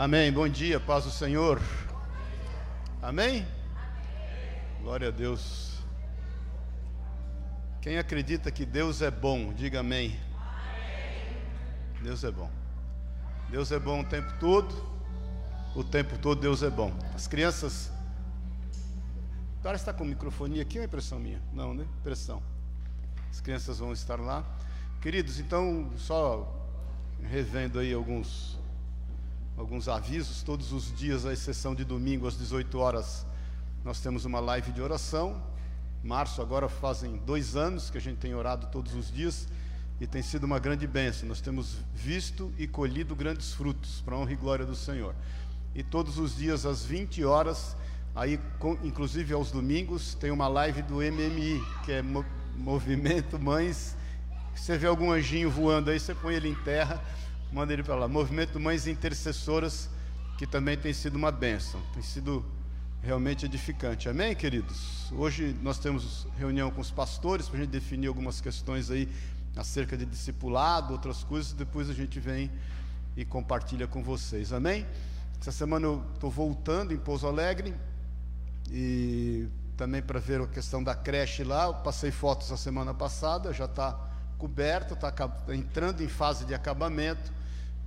Amém. Bom dia, paz do Senhor. Amém? Glória a Deus. Quem acredita que Deus é bom, diga amém. Deus é bom. Deus é bom o tempo todo. O tempo todo Deus é bom. As crianças. Que está com microfone aqui ou é impressão minha? Não, né? Impressão. As crianças vão estar lá. Queridos, então, só revendo aí alguns alguns avisos. Todos os dias, à exceção de domingo, às 18 horas, nós temos uma live de oração. Março, agora fazem dois anos que a gente tem orado todos os dias e tem sido uma grande bênção. Nós temos visto e colhido grandes frutos para a honra e glória do Senhor. E todos os dias, às 20 horas, aí, inclusive aos domingos, tem uma live do MMI, que é Movimento Mães. Você vê algum anjinho voando aí, você põe ele em terra manda ele para lá. Movimento Mães Intercessoras, que também tem sido uma bênção, tem sido realmente edificante. Amém, queridos? Hoje nós temos reunião com os pastores para a gente definir algumas questões aí acerca de discipulado, outras coisas, depois a gente vem e compartilha com vocês. Amém? Essa semana eu estou voltando em Pouso Alegre e também para ver a questão da creche lá. Eu passei fotos a semana passada, já está coberto, está entrando em fase de acabamento.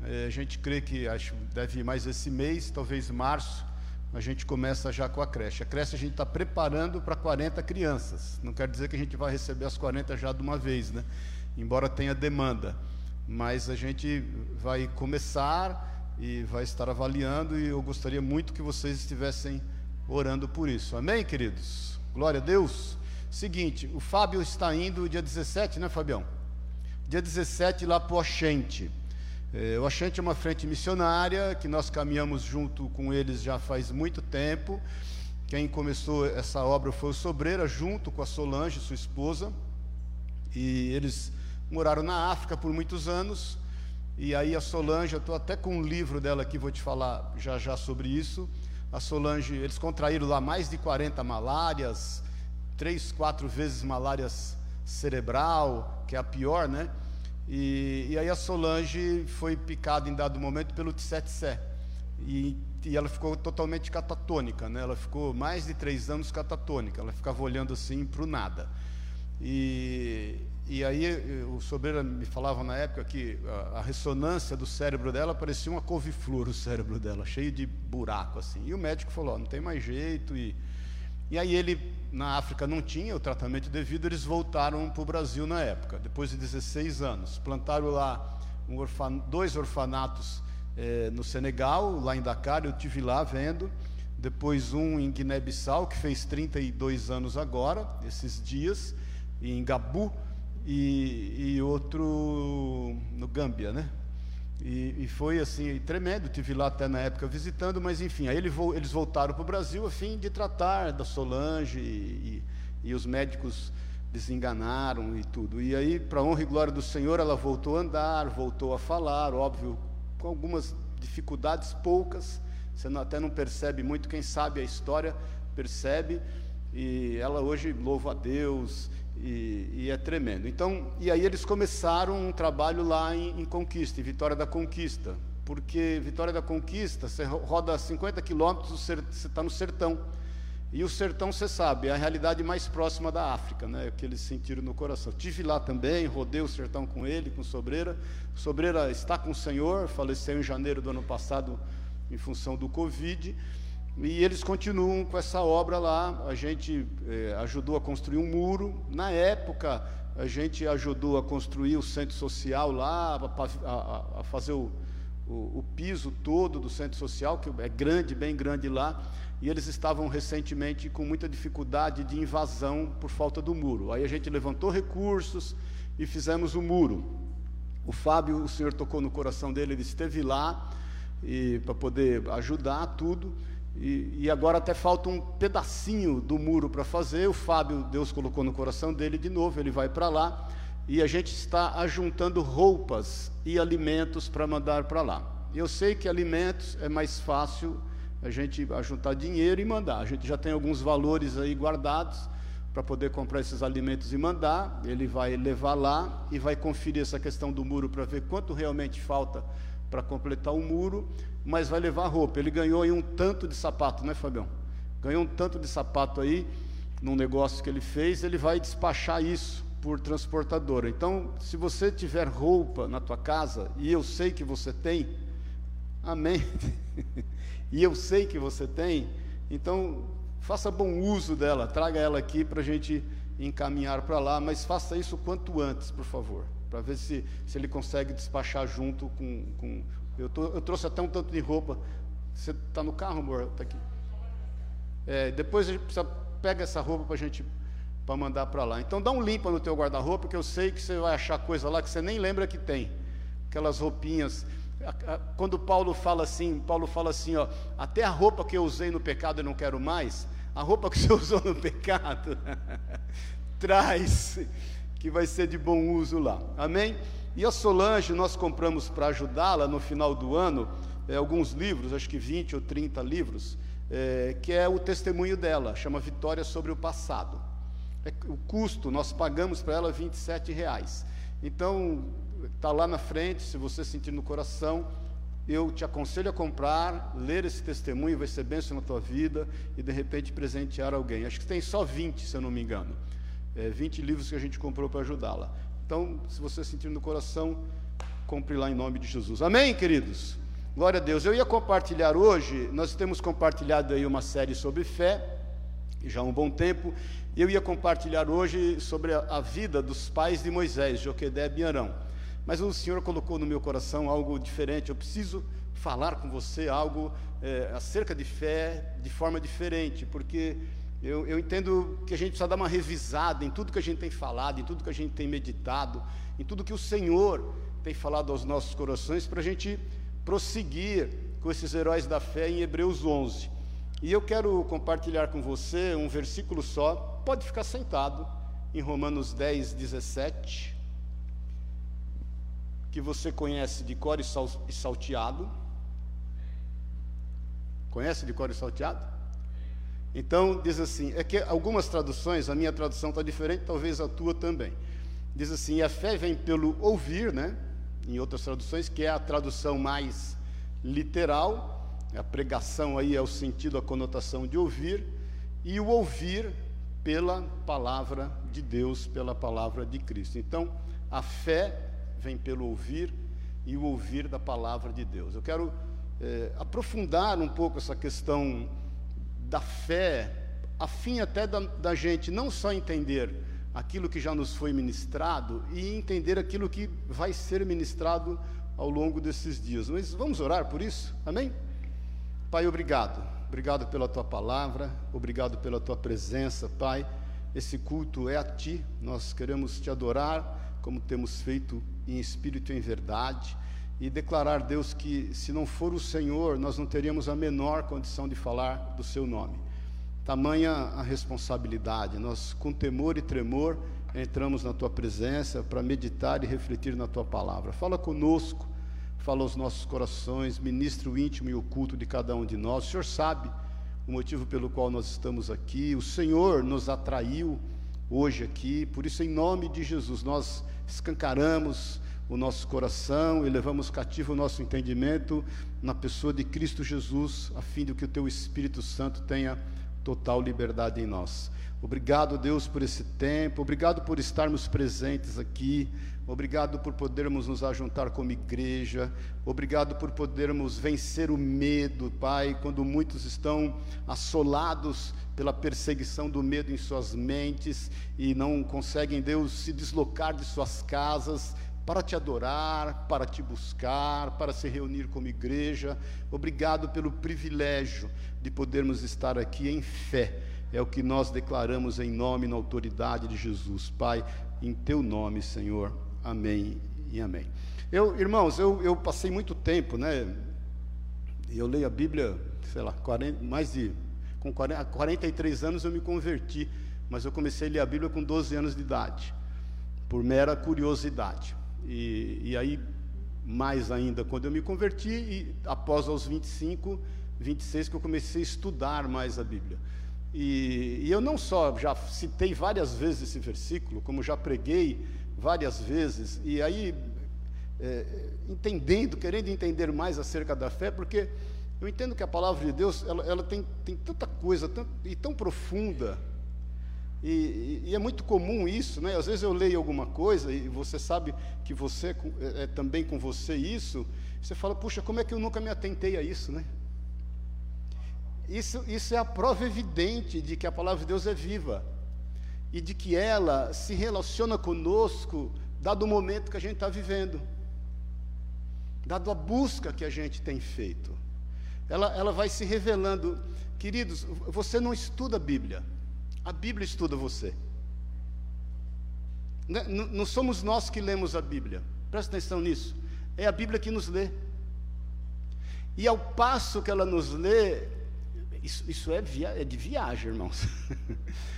É, a gente crê que acho deve ir mais esse mês, talvez março, a gente começa já com a creche. A creche a gente está preparando para 40 crianças. Não quer dizer que a gente vai receber as 40 já de uma vez, né? Embora tenha demanda. Mas a gente vai começar e vai estar avaliando e eu gostaria muito que vocês estivessem orando por isso. Amém, queridos? Glória a Deus. Seguinte, o Fábio está indo dia 17, né, Fabião? Dia 17 lá para o Oxente. O Oxente é uma frente missionária que nós caminhamos junto com eles já faz muito tempo. Quem começou essa obra foi o Sobreira, junto com a Solange, sua esposa. E eles moraram na África por muitos anos. E aí a Solange, eu estou até com um livro dela aqui, vou te falar já já sobre isso. A Solange, eles contraíram lá mais de 40 malárias, três, quatro vezes malárias cerebral, que é a pior, né? E, e aí a Solange foi picada em dado momento pelo tsetse e, e ela ficou totalmente catatônica, né? Ela ficou mais de três anos catatônica. Ela ficava olhando assim para o nada. E, e aí o Sobreira me falava na época que a, a, ressonância do cérebro dela parecia uma couve-flor, o cérebro dela, cheio de buraco assim. E o médico falou: oh, não tem mais jeito. E, e aí ele na África não tinha o tratamento devido, eles voltaram para o Brasil na época, depois de 16 anos. Plantaram lá um orfan dois orfanatos eh, no Senegal, lá em Dakar, eu tive lá vendo. Depois um em Guiné-Bissau, que fez 32 anos agora, esses dias, em Gabu, e, e outro no Gâmbia, né? E, e, foi assim tremendo. Tive lá até na época visitando, mas enfim, aí eles voltaram para o Brasil a fim de tratar da Solange e, e, e os médicos desenganaram e tudo. E aí, para honra e glória do Senhor, ela voltou a andar, voltou a falar, óbvio, com algumas dificuldades poucas. Você não, até não percebe muito, quem sabe a história percebe. E ela hoje louva a Deus e, e, é tremendo. Então, e aí eles começaram um trabalho lá em, em Conquista, em Vitória da Conquista, porque Vitória da Conquista, você roda 50 quilômetros, você está no sertão. E o sertão, você sabe, é a realidade mais próxima da África, né? que eles sentiram no coração. Tive lá também, rodei o sertão com ele, com Sobreira. Sobreira está com o Senhor, faleceu em janeiro do ano passado em função do Covid. E eles continuam com essa obra lá. A gente eh, ajudou a construir um muro. Na época, a gente ajudou a construir o centro social lá, a, a, a fazer o, o, o, piso todo do centro social, que é grande, bem grande lá. E eles estavam recentemente com muita dificuldade de invasão por falta do muro. Aí a gente levantou recursos e fizemos o muro. O Fábio, o senhor tocou no coração dele, ele esteve lá para poder ajudar tudo. E, e, agora até falta um pedacinho do muro para fazer. O Fábio, Deus colocou no coração dele de novo, ele vai para lá. E a gente está ajuntando roupas e alimentos para mandar para lá. Eu sei que alimentos é mais fácil a gente ajuntar dinheiro e mandar. A gente já tem alguns valores aí guardados para poder comprar esses alimentos e mandar. Ele vai levar lá e vai conferir essa questão do muro para ver quanto realmente falta para completar o muro, mas vai levar roupa. Ele ganhou aí um tanto de sapato, né, Fabião? Ganhou um tanto de sapato aí num negócio que ele fez, ele vai despachar isso por transportadora. Então, se você tiver roupa na tua casa, e eu sei que você tem, amém. e eu sei que você tem, então faça bom uso dela, traga ela aqui para a gente encaminhar para lá, mas faça isso quanto antes, por favor, para ver se, se ele consegue despachar junto com. com eu, tô, eu trouxe até um tanto de roupa. Você está no carro, amor? Está aqui. É, depois a gente precisa pega essa roupa para a gente para mandar para lá. Então dá um limpa no teu guarda-roupa, que eu sei que você vai achar coisa lá que você nem lembra que tem. Aquelas roupinhas. Quando Paulo fala assim, Paulo fala assim, ó, até a roupa que eu usei no pecado eu não quero mais, a roupa que você usou no pecado, traz, que vai ser de bom uso lá. Amém? E a Solange, nós compramos para ajudá-la no final do ano, é, alguns livros, acho que 20 ou 30 livros, é, que é o testemunho dela, chama Vitória sobre o Passado. É, o custo, nós pagamos para ela 27 reais. Então, está lá na frente, se você sentir no coração, eu te aconselho a comprar, ler esse testemunho, vai ser bênção na tua vida e de repente presentear alguém. Acho que tem só 20, se eu não me engano. É, 20 livros que a gente comprou para ajudá-la. Então, se você sentir no coração, compre lá em nome de Jesus. Amém, queridos? Glória a Deus. Eu ia compartilhar hoje, nós temos compartilhado aí uma série sobre fé, já há um bom tempo, e eu ia compartilhar hoje sobre a, a vida dos pais de Moisés, Joquedeb e Arão. Mas o Senhor colocou no meu coração algo diferente, eu preciso falar com você algo é, acerca de fé de forma diferente, porque eu, eu, entendo que a gente precisa dar uma revisada em tudo que a gente tem falado, em tudo que a gente tem meditado, em tudo que o Senhor tem falado aos nossos corações, para a gente prosseguir com esses heróis da fé em Hebreus 11. E eu quero compartilhar com você um versículo só, pode ficar sentado, em Romanos 10, 17, que você conhece de cor e salteado. Conhece de cor e salteado? Então, diz assim: é que algumas traduções, a minha tradução está diferente, talvez a tua também. Diz assim: a fé vem pelo ouvir, né? em outras traduções, que é a tradução mais literal. A pregação aí é o sentido, a conotação de ouvir, e o ouvir pela palavra de Deus, pela palavra de Cristo. Então, a fé vem pelo ouvir e o ouvir da palavra de Deus. Eu quero é, aprofundar um pouco essa questão da fé, a fim até da, da gente não só entender aquilo que já nos foi ministrado e entender aquilo que vai ser ministrado ao longo desses dias. Mas vamos orar por isso? Amém? Pai, obrigado. Obrigado pela tua palavra, obrigado pela tua presença, Pai. Esse culto é a ti. Nós queremos te adorar como temos feito em espírito e em verdade e declarar, Deus, que se não for o Senhor, nós não teríamos a menor condição de falar do seu nome. Tamanha a responsabilidade, nós com temor e tremor entramos na tua presença para meditar e refletir na tua palavra. Fala conosco, fala aos nossos corações, ministra o íntimo e oculto de cada um de nós. O Senhor sabe o motivo pelo qual nós estamos aqui. O Senhor nos atraiu hoje aqui, por isso, em nome de Jesus, nós escancaramos o nosso coração e levamos cativo o nosso entendimento na pessoa de Cristo Jesus, a fim de que o teu Espírito Santo tenha total liberdade em nós. Obrigado, Deus, por esse tempo, obrigado por estarmos presentes aqui, obrigado por podermos nos ajuntar como igreja, obrigado por podermos vencer o medo, Pai, quando muitos estão assolados pela perseguição do medo em suas mentes e não conseguem, Deus, se deslocar de suas casas, para te adorar, para te buscar, para se reunir como igreja. Obrigado pelo privilégio de podermos estar aqui em fé. É o que nós declaramos em nome e na autoridade de Jesus. Pai, em teu nome, Senhor. Amém e amém. Eu, irmãos, eu, eu passei muito tempo, né? Eu leio a Bíblia, sei lá, 40, mais de. Com 40, 43 anos eu me converti, mas eu comecei a ler a Bíblia com 12 anos de idade, por mera curiosidade. E, e aí, mais ainda, quando eu me converti, e após aos 25, 26, que eu comecei a estudar mais a Bíblia. E, e, eu não só já citei várias vezes esse versículo, como já preguei várias vezes, e aí é, entendendo, querendo entender mais acerca da fé, porque eu entendo que a palavra de Deus ela, ela tem, tem tanta coisa tão, e tão profunda. E, e, é muito comum isso, né? Às vezes eu leio alguma coisa e você sabe que você é, é também com você isso. Você fala, puxa, como é que eu nunca me atentei a isso, né? Isso, isso é a prova evidente de que a palavra de Deus é viva e de que ela se relaciona conosco, dado o momento que a gente está vivendo, dado a busca que a gente tem feito. Ela, ela vai se revelando. Queridos, você não estuda a Bíblia, a Bíblia estuda você. Não, não somos nós que lemos a Bíblia, presta atenção nisso. É a Bíblia que nos lê. E ao passo que ela nos lê, isso, isso é, via, é de viagem, irmãos.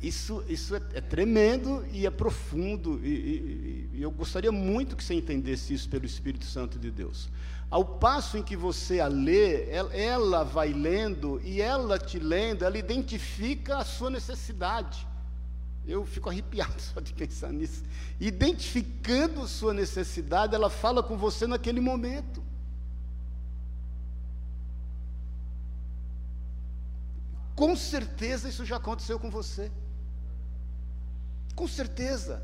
Isso, isso é, é, tremendo e é profundo, e, e, e, eu gostaria muito que você entendesse isso pelo Espírito Santo de Deus. Ao passo em que você a lê, ela, vai lendo, e ela te lendo, ela identifica a sua necessidade. Eu fico arrepiado só de pensar nisso. Identificando sua necessidade, ela fala com você naquele momento. Com certeza isso já aconteceu com você. Com certeza.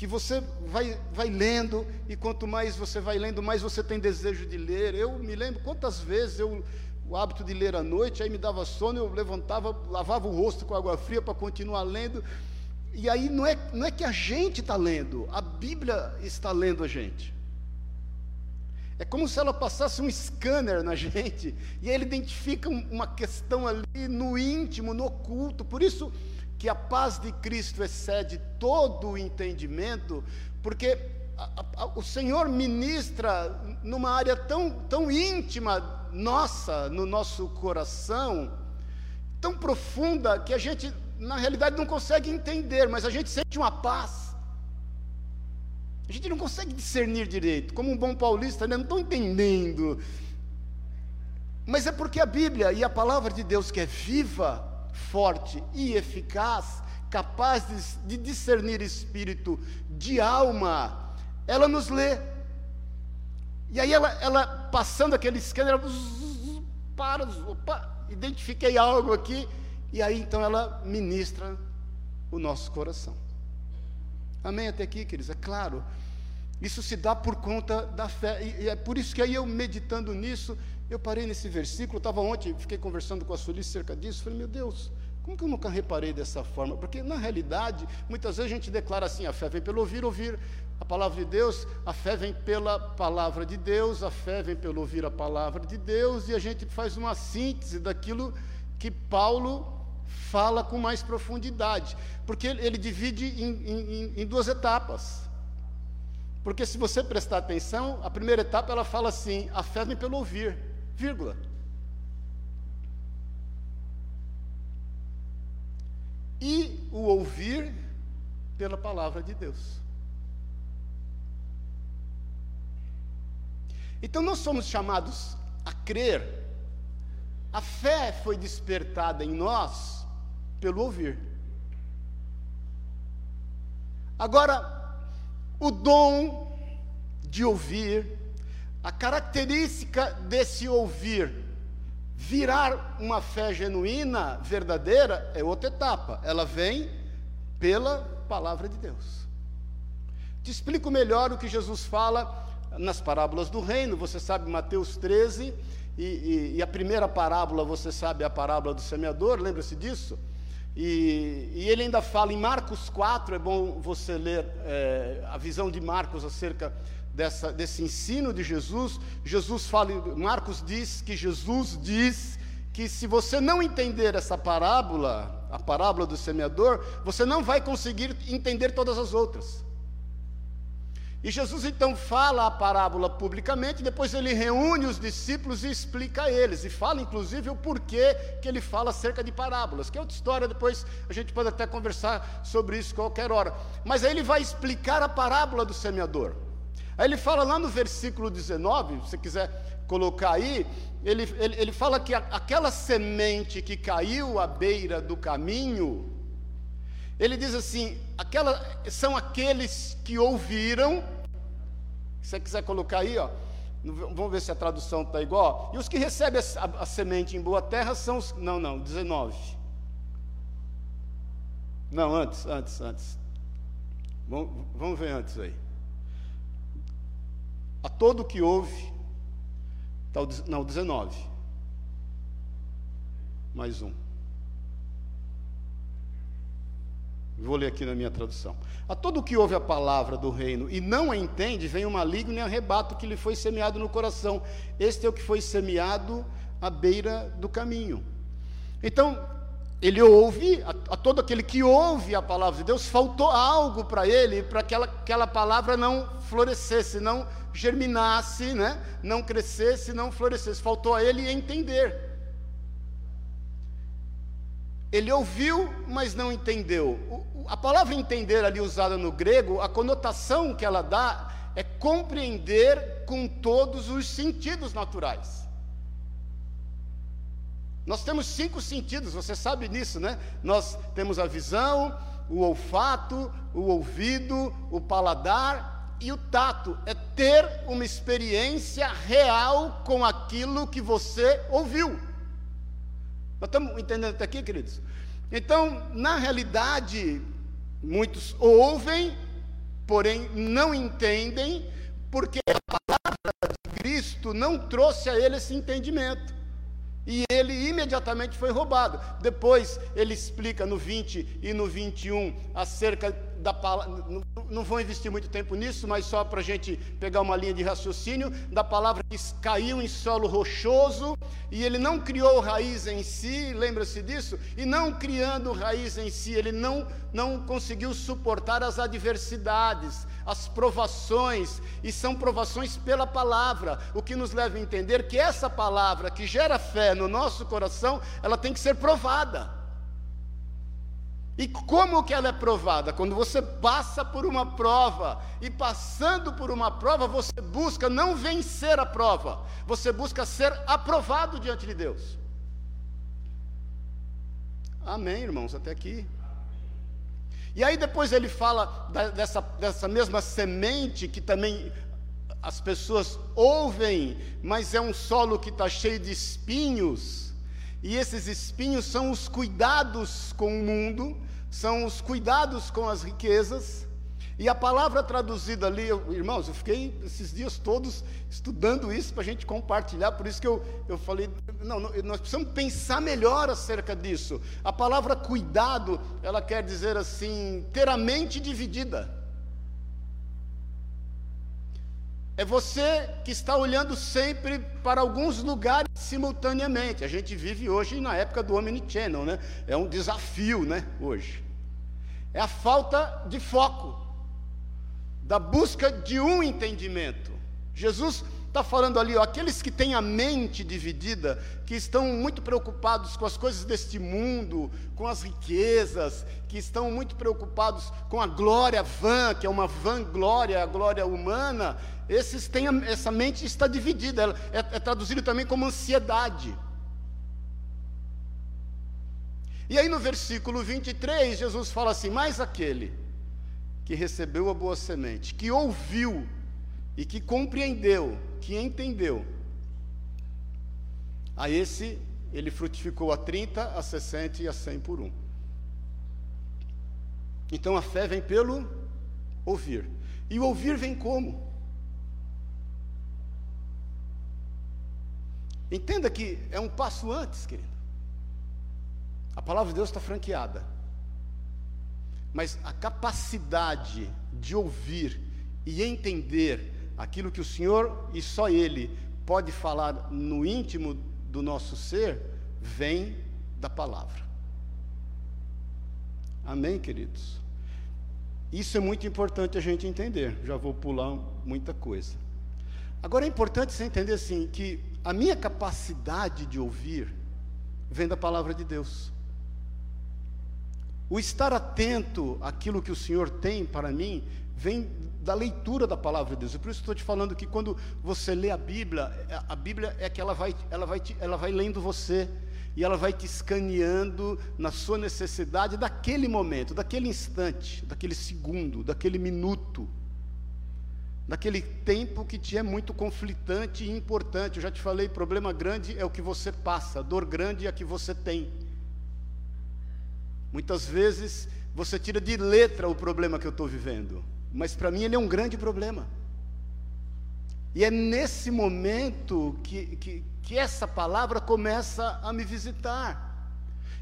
Que você vai, vai lendo, e quanto mais você vai lendo, mais você tem desejo de ler. Eu me lembro quantas vezes eu, o hábito de ler à noite, aí me dava sono, eu levantava, lavava o rosto com água fria para continuar lendo. E aí não é, não é que a gente está lendo, a Bíblia está lendo a gente. É como se ela passasse um scanner na gente, e ele identifica uma questão ali no íntimo, no oculto. Por isso que a paz de Cristo excede todo o entendimento, porque a, a, o Senhor ministra numa área tão, tão íntima nossa, no nosso coração, tão profunda, que a gente, na realidade, não consegue entender, mas a gente sente uma paz. A gente não consegue discernir direito, como um bom paulista, né? não estou entendendo. Mas é porque a Bíblia e a palavra de Deus, que é viva, forte e eficaz, capaz de, de discernir espírito de alma, ela nos lê. E aí ela, ela passando aquele escândalo, ela, para, opa, identifiquei algo aqui, e aí então ela ministra o nosso coração. Amém até aqui, queridos? É claro. Isso se dá por conta da fé. E, é por isso que aí eu meditando nisso, eu parei nesse versículo, estava ontem, fiquei conversando com a Sueli cerca disso, falei, meu Deus, como que eu nunca reparei dessa forma? Porque na realidade, muitas vezes a gente declara assim, a fé vem pelo ouvir, ouvir a palavra de Deus, a fé vem pela palavra de Deus, a fé vem pelo ouvir a palavra de Deus, e a gente faz uma síntese daquilo que Paulo fala com mais profundidade, porque ele, ele divide em, em, em duas etapas. Porque se você prestar atenção, a primeira etapa ela fala assim: a fé vem pelo ouvir, vírgula. E o ouvir pela palavra de Deus. Então nós somos chamados a crer. A fé foi despertada em nós pelo ouvir. Agora, o dom de ouvir, a característica desse ouvir virar uma fé genuína, verdadeira, é outra etapa. Ela vem pela palavra de Deus. Te explico melhor o que Jesus fala nas parábolas do reino. Você sabe Mateus 13, e, e, e a primeira parábola, você sabe, é a parábola do semeador, lembra-se disso? E, e, ele ainda fala em Marcos 4, é bom você ler é, a visão de Marcos acerca dessa, desse ensino de Jesus. Jesus fala, Marcos diz que Jesus diz que se você não entender essa parábola, a parábola do semeador, você não vai conseguir entender todas as outras. E Jesus então fala a parábola publicamente, depois ele reúne os discípulos e explica a eles, e fala inclusive o porquê que ele fala acerca de parábolas, que é outra história, depois a gente pode até conversar sobre isso qualquer hora. Mas aí ele vai explicar a parábola do semeador. Aí ele fala lá no versículo 19, se quiser colocar aí, ele, ele, ele fala que a, aquela semente que caiu à beira do caminho, ele diz assim: aquela, são aqueles que ouviram, Se você quiser colocar aí, ó, vamos ver se a tradução está igual. E os que recebem a, a, a, semente em boa terra são os. Não, não, 19. Não, antes, antes, antes. Vamos ver antes aí. A todo que ouve, tá, não, 19. Mais um. Vou ler aqui na minha tradução. A todo que ouve a palavra do reino e não a entende, vem o maligno e arrebata o que lhe foi semeado no coração. Este é o que foi semeado à beira do caminho. Então, ele ouve, a, a todo aquele que ouve a palavra de Deus, faltou algo para ele, para que aquela, aquela palavra não florescesse, não germinasse, né? não crescesse, não florescesse. Faltou a ele entender. Ele ouviu, mas não entendeu. a palavra entender ali usada no grego, a conotação que ela dá é compreender com todos os sentidos naturais. Nós temos cinco sentidos, você sabe nisso, né? Nós temos a visão, o olfato, o ouvido, o paladar e o tato. É ter uma experiência real com aquilo que você ouviu. Nós estamos entendendo até aqui, queridos? Então, na realidade, muitos ouvem, porém não entendem, porque a palavra de Cristo não trouxe a ele esse entendimento. E ele imediatamente foi roubado. Depois ele explica no 20 e no 21 acerca da palavra. Não, vou investir muito tempo nisso, mas só para a gente pegar uma linha de raciocínio, da palavra que caiu em solo rochoso, e ele não criou raiz em si, lembra-se disso? E não criando raiz em si, ele não, não conseguiu suportar as adversidades, as provações, e são provações pela palavra, o que nos leva a entender que essa palavra que gera fé no nosso coração, ela tem que ser provada. E como que ela é provada? Quando você passa por uma prova, e passando por uma prova, você busca não vencer a prova, você busca ser aprovado diante de Deus. Amém, irmãos, até aqui. E aí depois ele fala da, dessa, dessa mesma semente que também as pessoas ouvem, mas é um solo que está cheio de espinhos, e esses espinhos são os cuidados com o mundo, são os cuidados com as riquezas. E a palavra traduzida ali, eu, irmãos, eu fiquei esses dias todos estudando isso para a gente compartilhar, por isso que eu, eu falei, não, não, nós precisamos pensar melhor acerca disso. A palavra cuidado, ela quer dizer assim, ter a mente dividida. É você que está olhando sempre para alguns lugares simultaneamente. A gente vive hoje na época do Omnichannel, né? É um desafio, né? Hoje. É a falta de foco, da busca de um entendimento. Jesus está falando ali, ó, aqueles que têm a mente dividida, que estão muito preocupados com as coisas deste mundo, com as riquezas, que estão muito preocupados com a glória vã, que é uma vanglória, a glória humana, esses têm, essa mente está dividida, é, é traduzido também como ansiedade. E aí no versículo 23, Jesus fala assim: Mas aquele que recebeu a boa semente, que ouviu e que compreendeu, que entendeu, a esse ele frutificou a 30, a 60 e a 100 por um. Então a fé vem pelo ouvir. E o ouvir vem como? Entenda que é um passo antes, querido. A palavra de Deus está franqueada. Mas a capacidade de ouvir e entender aquilo que o Senhor e só Ele pode falar no íntimo do nosso ser, vem da palavra. Amém, queridos? Isso é muito importante a gente entender. Já vou pular muita coisa. Agora é importante você entender assim que a minha capacidade de ouvir vem da palavra de Deus. O estar atento àquilo que o Senhor tem para mim vem da leitura da palavra de Deus. E por isso estou te falando que quando você lê a Bíblia, a Bíblia é que ela vai, ela vai, te, ela vai lendo você e ela vai te escaneando na sua necessidade daquele momento, daquele instante, daquele segundo, daquele minuto. naquele tempo que te é muito conflitante e importante. Eu já te falei, problema grande é o que você passa, dor grande é a que você tem. Muitas vezes você tira de letra o problema que eu estou vivendo, mas para mim ele é um grande problema. E é nesse momento que, que, que essa palavra começa a me visitar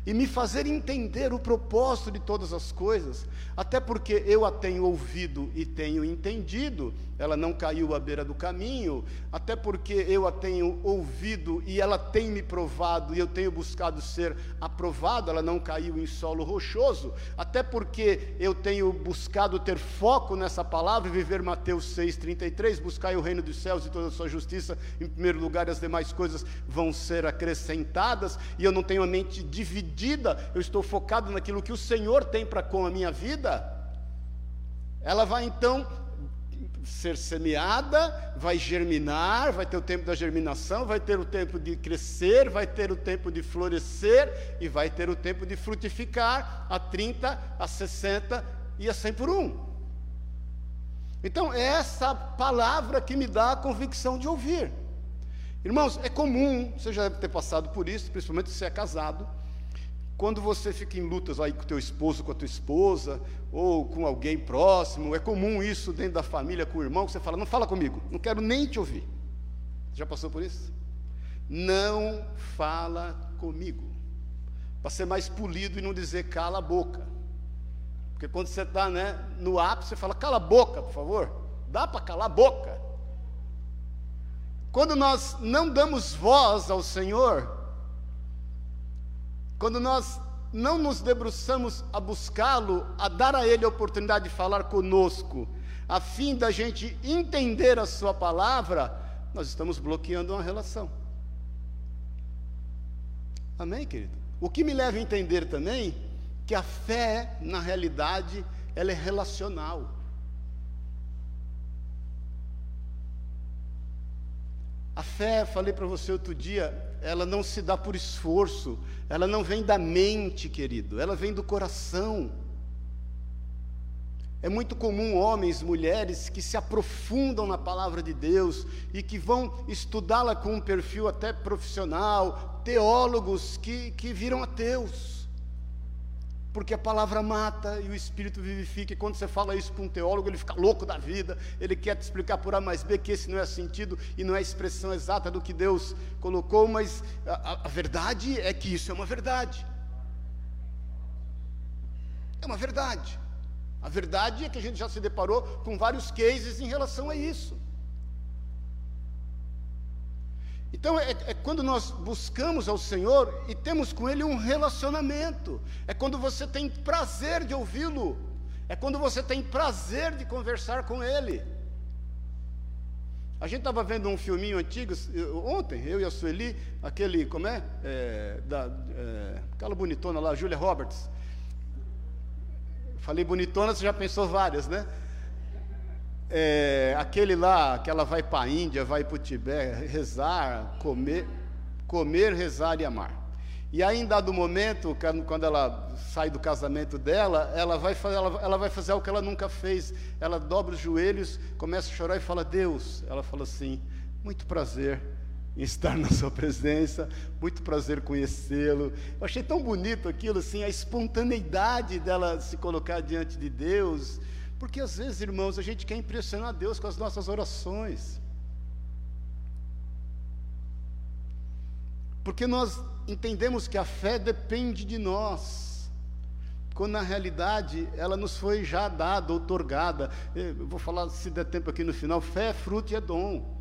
e me fazer entender o propósito de todas as coisas, até porque eu a tenho ouvido e tenho entendido, ela não caiu à beira do caminho, até porque eu a tenho ouvido e ela tem me provado e eu tenho buscado ser aprovado, ela não caiu em solo rochoso, até porque eu tenho buscado ter foco nessa palavra e viver Mateus 6,33, buscar o reino dos céus e toda a sua justiça em primeiro lugar, e as demais coisas vão ser acrescentadas, e eu não tenho a mente dividida, eu estou focado naquilo que o Senhor tem para com a minha vida. Ela vai então ser semeada, vai germinar, vai ter o tempo da germinação, vai ter o tempo de crescer, vai ter o tempo de florescer e vai ter o tempo de frutificar a 30, a 60 e a 100 por um. Então, é essa palavra que me dá a convicção de ouvir. Irmãos, é comum, você já deve ter passado por isso, principalmente se é casado, quando você fica em lutas aí com teu esposo, com a tua esposa, ou com alguém próximo, é comum isso dentro da família, com o irmão, que você fala, não fala comigo, não quero nem te ouvir. Já passou por isso? Não fala comigo. Para ser mais polido e não dizer cala a boca. Porque quando você está né, no ápice, você fala, cala a boca, por favor. Dá para calar a boca. Quando nós não damos voz ao Senhor, quando nós não nos debruçamos a buscá-lo, a dar a ele a oportunidade de falar conosco, a fim da gente entender a sua palavra, nós estamos bloqueando uma relação. Amém, querido? O que me leva a entender também que a fé, na realidade, ela é relacional. A fé, falei para você outro dia, ela não se dá por esforço, ela não vem da mente, querido, ela vem do coração. É muito comum homens, mulheres que se aprofundam na palavra de Deus e que vão estudá-la com um perfil até profissional, teólogos que, que viram ateus porque a palavra mata e o Espírito vivifica. E quando você fala isso para um teólogo, ele fica louco da vida, ele quer te explicar por A mais B que esse não é sentido e não é a expressão exata do que Deus colocou, mas a, a verdade é que isso é uma verdade. É uma verdade. A verdade é que a gente já se deparou com vários cases em relação a isso. Então é, é, quando nós buscamos ao Senhor e temos com Ele um relacionamento, é quando você tem prazer de ouvi-lo, é quando você tem prazer de conversar com Ele. A gente estava vendo um filminho antigo, ontem, eu e a Sueli, aquele, como é? é, da, é aquela bonitona lá, Julia Roberts. Falei bonitona, você já pensou várias, né? É, aquele lá, que ela vai para a Índia, vai para o Tibete, rezar, comer, comer, rezar e amar. E aí, em dado momento, quando ela sai do casamento dela, ela vai, fazer, ela, ela vai fazer algo que ela nunca fez. Ela dobra os joelhos, começa a chorar e fala: Deus. Ela fala assim: Muito prazer em estar na Sua presença, muito prazer conhecê-lo. Eu achei tão bonito aquilo, assim, a espontaneidade dela se colocar diante de Deus porque às vezes, irmãos, a gente quer impressionar Deus com as nossas orações. Porque nós entendemos que a fé depende de nós, quando na realidade ela nos foi já dada, outorgada. Eu vou falar, se der tempo aqui no final: fé é fruto e é dom.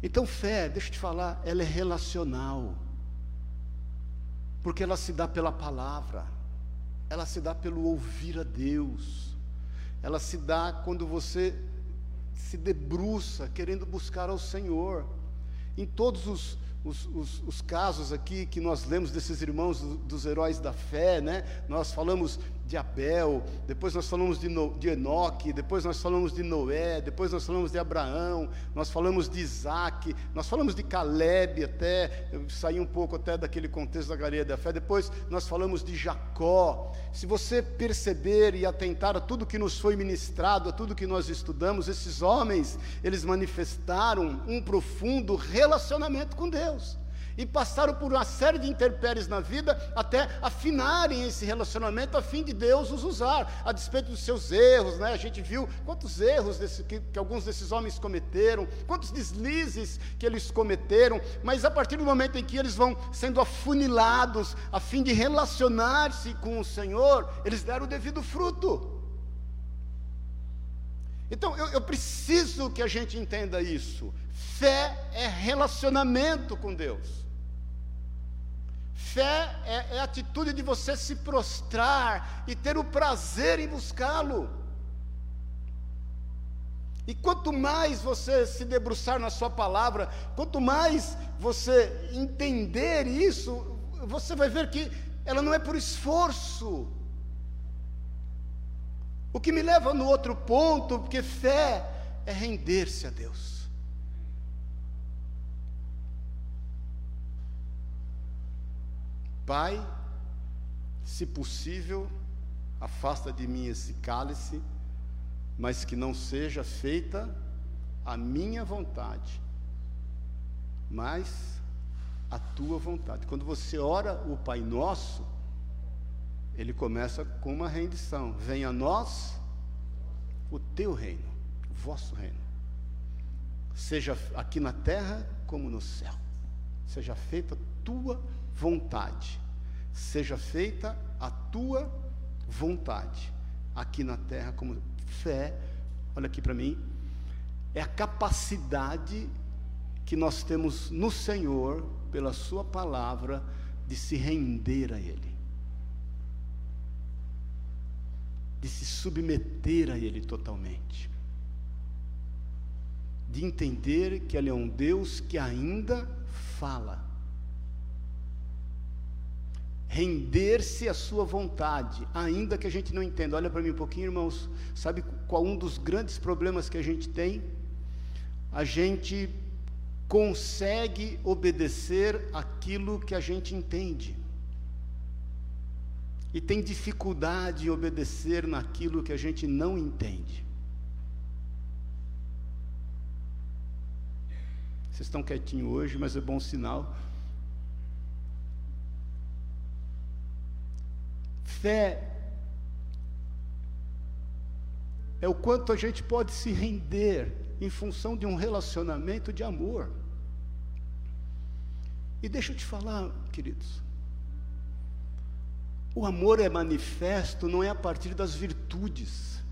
Então, fé, deixa eu te falar, ela é relacional, porque ela se dá pela palavra ela se dá pelo ouvir a Deus, ela se dá quando você se debruça querendo buscar ao Senhor. Em todos os, os, os, os, casos aqui que nós lemos desses irmãos dos heróis da fé, né? Nós falamos de Abel, depois nós falamos de, no, de Enoque, depois nós falamos de Noé, depois nós falamos de Abraão, nós falamos de Isaac, nós falamos de Caleb até, eu saí um pouco até daquele contexto da galeria da fé, depois nós falamos de Jacó. Se você perceber e atentar a tudo que nos foi ministrado, a tudo que nós estudamos, esses homens, eles manifestaram um profundo relacionamento com Deus e passaram por uma série de intempéries na vida até afinarem esse relacionamento a fim de Deus os usar, a despeito dos seus erros, né? A gente viu quantos erros desse, que, que alguns desses homens cometeram, quantos deslizes que eles cometeram, mas a partir do momento em que eles vão sendo afunilados a fim de relacionar-se com o Senhor, eles deram o devido fruto. Então eu, eu preciso que a gente entenda isso. Fé é relacionamento com Deus. Fé é, é a atitude de você se prostrar e ter o prazer em buscá-lo. E quanto mais você se debruçar na Sua palavra, quanto mais você entender isso, você vai ver que ela não é por esforço. O que me leva no outro ponto, porque fé é render-se a Deus. Pai, se possível, afasta de mim esse cálice, mas que não seja feita a minha vontade, mas a tua vontade. Quando você ora o Pai Nosso, ele começa com uma rendição: venha a nós o teu reino, o vosso reino, seja aqui na terra como no céu, seja feita tua vontade. Vontade. Seja feita a tua vontade, aqui na terra, como fé, olha aqui para mim, é a capacidade que nós temos no Senhor, pela Sua palavra, de se render a Ele, de se submeter a Ele totalmente, de entender que Ele é um Deus que ainda fala render-se à sua vontade, ainda que a gente não entenda. Olha para mim um pouquinho, irmãos. Sabe qual um dos grandes problemas que a gente tem? A gente consegue obedecer aquilo que a gente entende. E tem dificuldade em obedecer naquilo que a gente não entende. Vocês estão quietinhos hoje, mas é bom sinal. Fé é o quanto a gente pode se render em função de um relacionamento de amor. E deixa eu te falar, queridos, o amor é manifesto não é a partir das virtudes.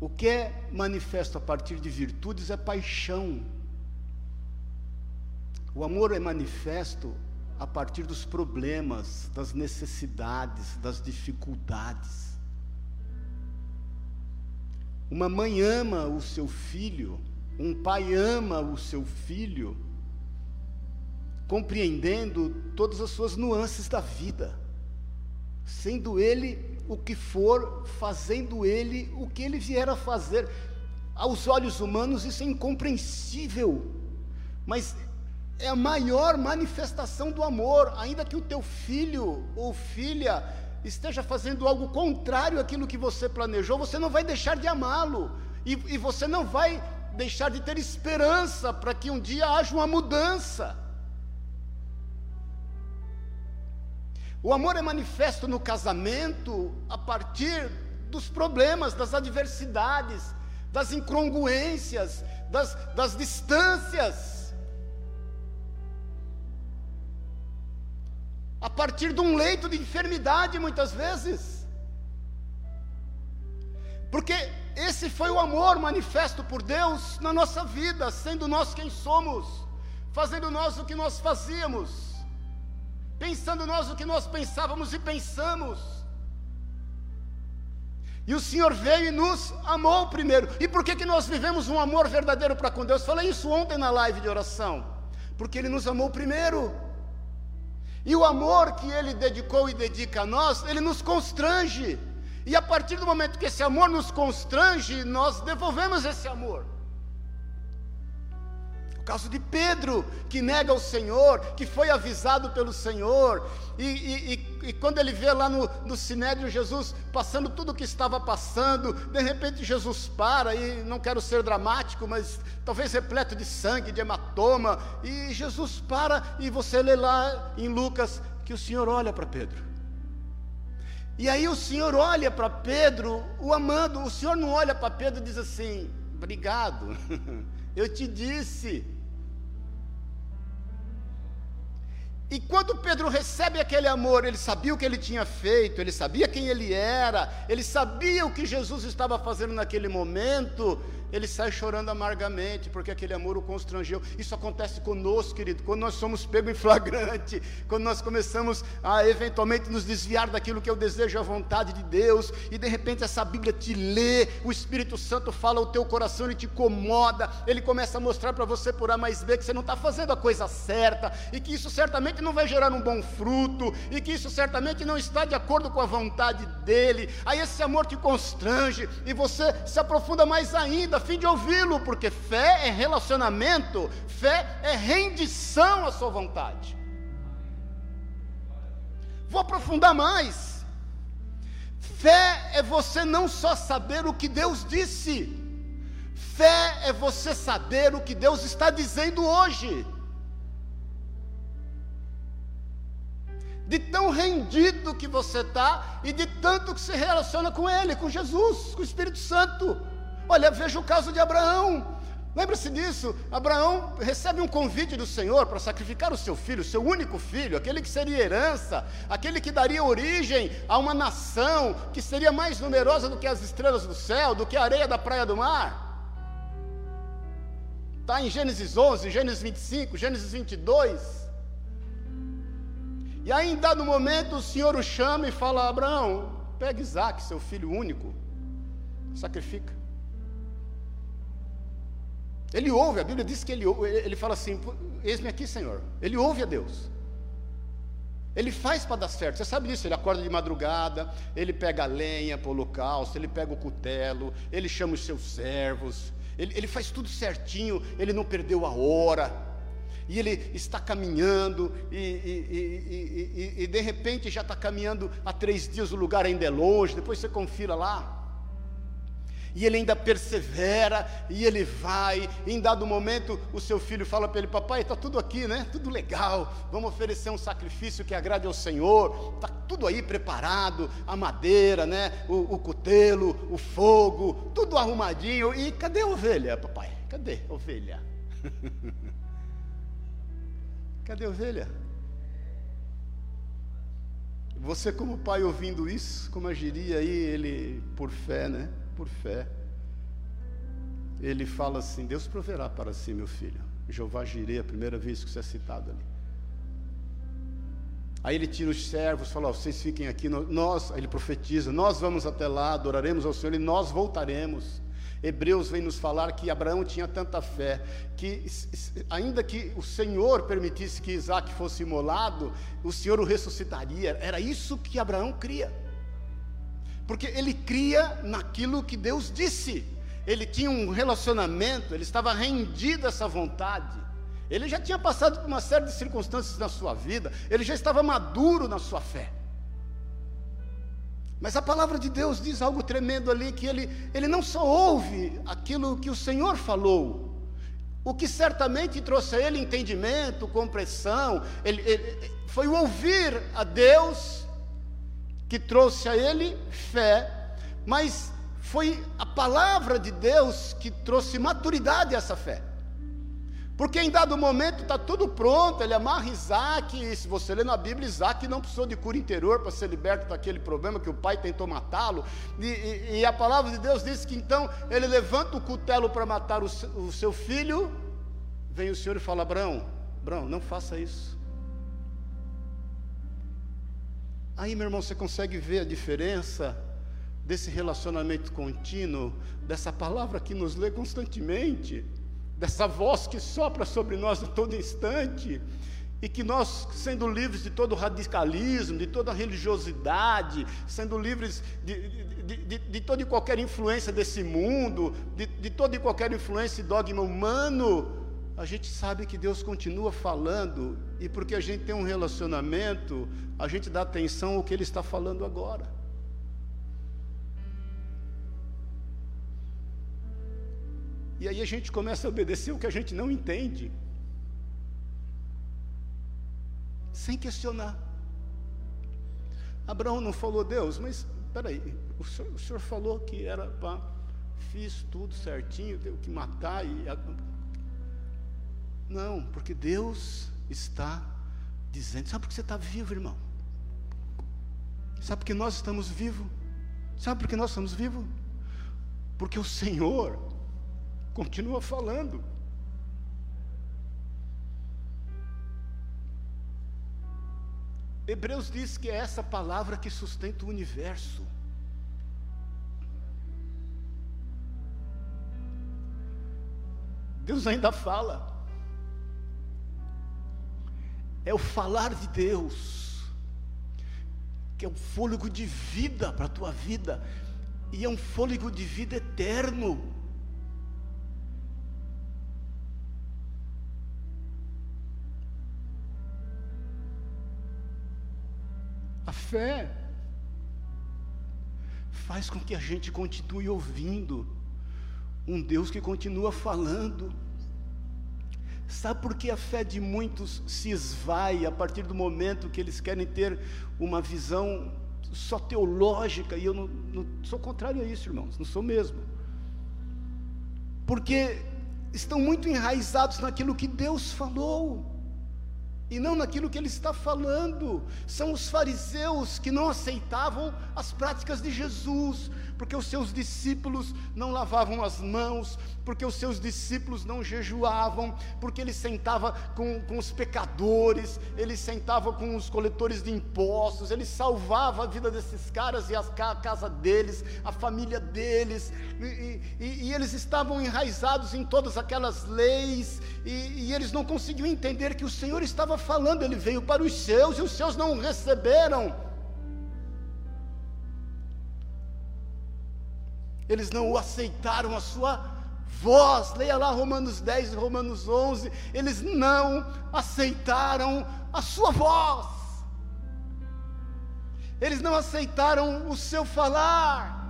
O que é manifesto a partir de virtudes é paixão. O amor é manifesto a partir dos problemas, das necessidades, das dificuldades. Uma mãe ama o seu filho, um pai ama o seu filho, compreendendo todas as suas nuances da vida, sendo ele o que for, fazendo ele o que ele vier a fazer. Aos olhos humanos isso é incompreensível, mas é a maior manifestação do amor, ainda que o teu filho ou filha esteja fazendo algo contrário àquilo que você planejou, você não vai deixar de amá-lo, e, e você não vai deixar de ter esperança para que um dia haja uma mudança. O amor é manifesto no casamento a partir dos problemas, das adversidades, das incongruências, das, das distâncias. a partir de um leito de enfermidade, muitas vezes. Porque esse foi o amor manifesto por Deus na nossa vida, sendo nós quem somos, fazendo nós o que nós fazíamos, pensando nós o que nós pensávamos e pensamos. E o Senhor veio e nos amou primeiro. E por que, que nós vivemos um amor verdadeiro para com Deus? Falei isso ontem na live de oração. Porque Ele nos amou primeiro. E o amor que ele dedicou e dedica a nós, ele nos constrange. E a partir do momento que esse amor nos constrange, nós devolvemos esse amor caso de Pedro, que nega o Senhor, que foi avisado pelo Senhor, e, e, e, quando ele vê lá no, no Sinédrio Jesus passando tudo o que estava passando, de repente Jesus para, e não quero ser dramático, mas talvez repleto de sangue, de hematoma, e Jesus para, e você lê lá em Lucas que o Senhor olha para Pedro. E aí o Senhor olha para Pedro, o amando, o Senhor não olha para Pedro e diz assim: obrigado, eu te disse, E quando Pedro recebe aquele amor, ele sabia o que ele tinha feito, ele sabia quem ele era, ele sabia o que Jesus estava fazendo naquele momento, ele sai chorando amargamente, porque aquele amor o constrangeu. Isso acontece conosco, querido, quando nós somos pegos em flagrante, quando nós começamos a eventualmente nos desviar daquilo que eu desejo, a vontade de Deus, e de repente essa Bíblia te lê, o Espírito Santo fala ao teu coração, ele te incomoda, ele começa a mostrar para você por A mais B que você não está fazendo a coisa certa, e que isso certamente não vai gerar um bom fruto, e que isso certamente não está de acordo com a vontade dele. Aí esse amor te constrange, e você se aprofunda mais ainda fim de ouvi-lo, porque fé é relacionamento, fé é rendição à sua vontade. Vou aprofundar mais. Fé é você não só saber o que Deus disse, fé é você saber o que Deus está dizendo hoje. de tão rendido que você está e de tanto que se relaciona com Ele, com Jesus, com o Espírito Santo. Olha, veja o caso de Abraão. Lembra-se disso? Abraão recebe um convite do Senhor para sacrificar o seu filho, o seu único filho, aquele que seria herança, aquele que daria origem a uma nação que seria mais numerosa do que as estrelas do céu, do que a areia da praia do mar. Está em Gênesis 11, Gênesis 25, Gênesis 22. E aí, em dado momento, o Senhor o chama e fala: Abraão, pega Isaac, seu filho único, sacrifica. Ele ouve, a Bíblia diz que ele, ele fala assim: Eis-me aqui, Senhor. Ele ouve a Deus. Ele faz para dar certo, você sabe disso. Ele acorda de madrugada, ele pega a lenha para o holocausto, ele pega o cutelo, ele chama os seus servos, ele, ele faz tudo certinho, ele não perdeu a hora. E ele está caminhando, e, e, e, e de repente já está caminhando há três dias, o lugar ainda é longe, depois você confira lá e ele ainda persevera, e ele vai, e em dado momento o seu filho fala para ele, papai, está tudo aqui, né? Tudo legal, vamos oferecer um sacrifício que agrade ao Senhor, está tudo aí preparado, a madeira, né? O, o cutelo, o fogo, tudo arrumadinho, e cadê a ovelha, papai? Cadê a ovelha? cadê a ovelha? Você como pai ouvindo isso, como agiria aí ele por fé, né? Por fé, ele fala assim: Deus proverá para si, meu filho. Jeová Jireh, a primeira vez que isso é citado ali. Aí ele tira os servos, fala: vocês fiquem aqui, nós, ele profetiza, nós vamos até lá, adoraremos ao Senhor e nós voltaremos. Hebreus vem nos falar que Abraão tinha tanta fé que, ainda que o Senhor permitisse que Isaac fosse imolado, o Senhor o ressuscitaria. Era isso que Abraão cria porque ele cria naquilo que Deus disse. Ele tinha um relacionamento, ele estava rendido a essa vontade. Ele já tinha passado por uma série de circunstâncias na sua vida, ele já estava maduro na sua fé. Mas a palavra de Deus diz algo tremendo ali: que ele, ele não só ouve aquilo que o Senhor falou, o que certamente trouxe a ele entendimento, compreensão, ele, ele, foi o ouvir a Deus que trouxe a ele fé, mas foi a palavra de Deus que trouxe maturidade a essa fé. Porque em dado momento está tudo pronto, ele amarra Isaac, e se você ler na Bíblia, Isaac não precisou de cura interior para ser liberto daquele problema que o pai tentou matá-lo, e, e, e, a palavra de Deus diz que então ele levanta o cutelo para matar o, o seu filho, vem o Senhor e fala: Abraão, Abraão, não faça isso. Aí, meu irmão, você consegue ver a diferença desse relacionamento contínuo, dessa palavra que nos lê constantemente, dessa voz que sopra sobre nós a todo instante, e que nós, sendo livres de todo radicalismo, de toda religiosidade, sendo livres de, de, de, de toda e qualquer influência desse mundo, de, de toda e qualquer influência e dogma humano, a gente sabe que Deus continua falando, e porque a gente tem um relacionamento, a gente dá atenção ao que Ele está falando agora. E aí a gente começa a obedecer o que a gente não entende. sem questionar. Abraão não falou, Deus, mas peraí, o senhor, o senhor falou que era para. Fiz tudo certinho, tenho que matar e. Não, porque Deus está dizendo. Sabe por que você está vivo, irmão? Sabe por que nós estamos vivos? Sabe por que nós estamos vivos? Porque o Senhor continua falando. Hebreus diz que é essa palavra que sustenta o universo. Deus ainda fala. É o falar de Deus, que é um fôlego de vida para a tua vida, e é um fôlego de vida eterno. fé faz com que a gente continue ouvindo um Deus que continua falando. Sabe por que a fé de muitos se esvai a partir do momento que eles querem ter uma visão só teológica? E eu não, não sou contrário a isso, irmãos, não sou mesmo. Porque estão muito enraizados naquilo que Deus falou e não naquilo que ele está falando. São os fariseus que não aceitavam as práticas de Jesus, porque os seus discípulos não lavavam as mãos, porque os seus discípulos não jejuavam, porque ele sentava com, com os pecadores, ele sentava com os coletores de impostos, ele salvava a vida desses caras e a casa deles, a família deles, e, e, e eles estavam enraizados em todas aquelas leis, e, e eles não conseguiam entender que o Senhor estava falando, ele veio para os seus e os seus não o receberam. Eles não o aceitaram a sua voz. Leia lá Romanos 10 e Romanos 11. Eles não aceitaram a sua voz. Eles não aceitaram o seu falar.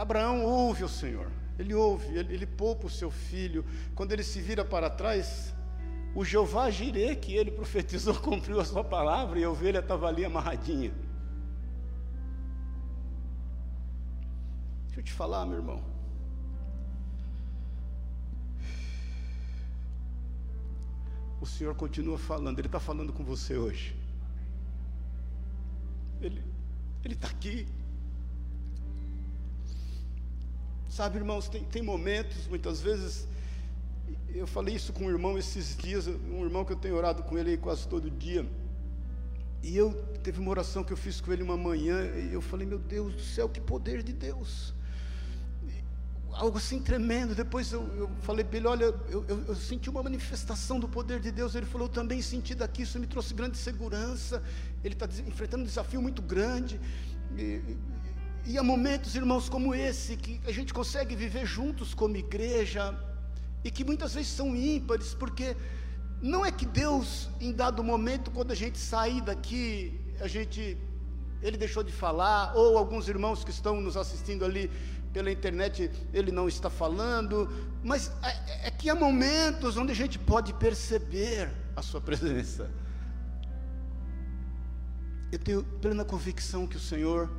Abraão ouve o Senhor, ele ouve, ele, ele poupa o seu filho. Quando ele se vira para trás, o Jeová Jirê, que ele profetizou, cumpriu a sua palavra e a ovelha estava ali amarradinha. Deixa eu te falar, meu irmão. O Senhor continua falando, Ele está falando com você hoje. Ele está aqui. Sabe, irmãos, tem, tem momentos, muitas vezes, eu falei isso com um irmão esses dias, um irmão que eu tenho orado com ele quase todo dia. E eu teve uma oração que eu fiz com ele uma manhã, e eu falei, meu Deus do céu, que poder de Deus. algo assim tremendo. Depois eu, eu falei para ele, olha, eu, eu, eu, senti uma manifestação do poder de Deus. Ele falou, eu também senti daqui, isso me trouxe grande segurança. Ele está enfrentando um desafio muito grande. E, e há momentos, irmãos, como esse, que a gente consegue viver juntos como igreja, e que muitas vezes são ímpares, porque não é que Deus, em dado momento, quando a gente sair daqui, a gente, ele deixou de falar, ou alguns irmãos que estão nos assistindo ali pela internet, ele não está falando, mas é, é que há momentos onde a gente pode perceber a sua presença. Eu tenho plena convicção que o Senhor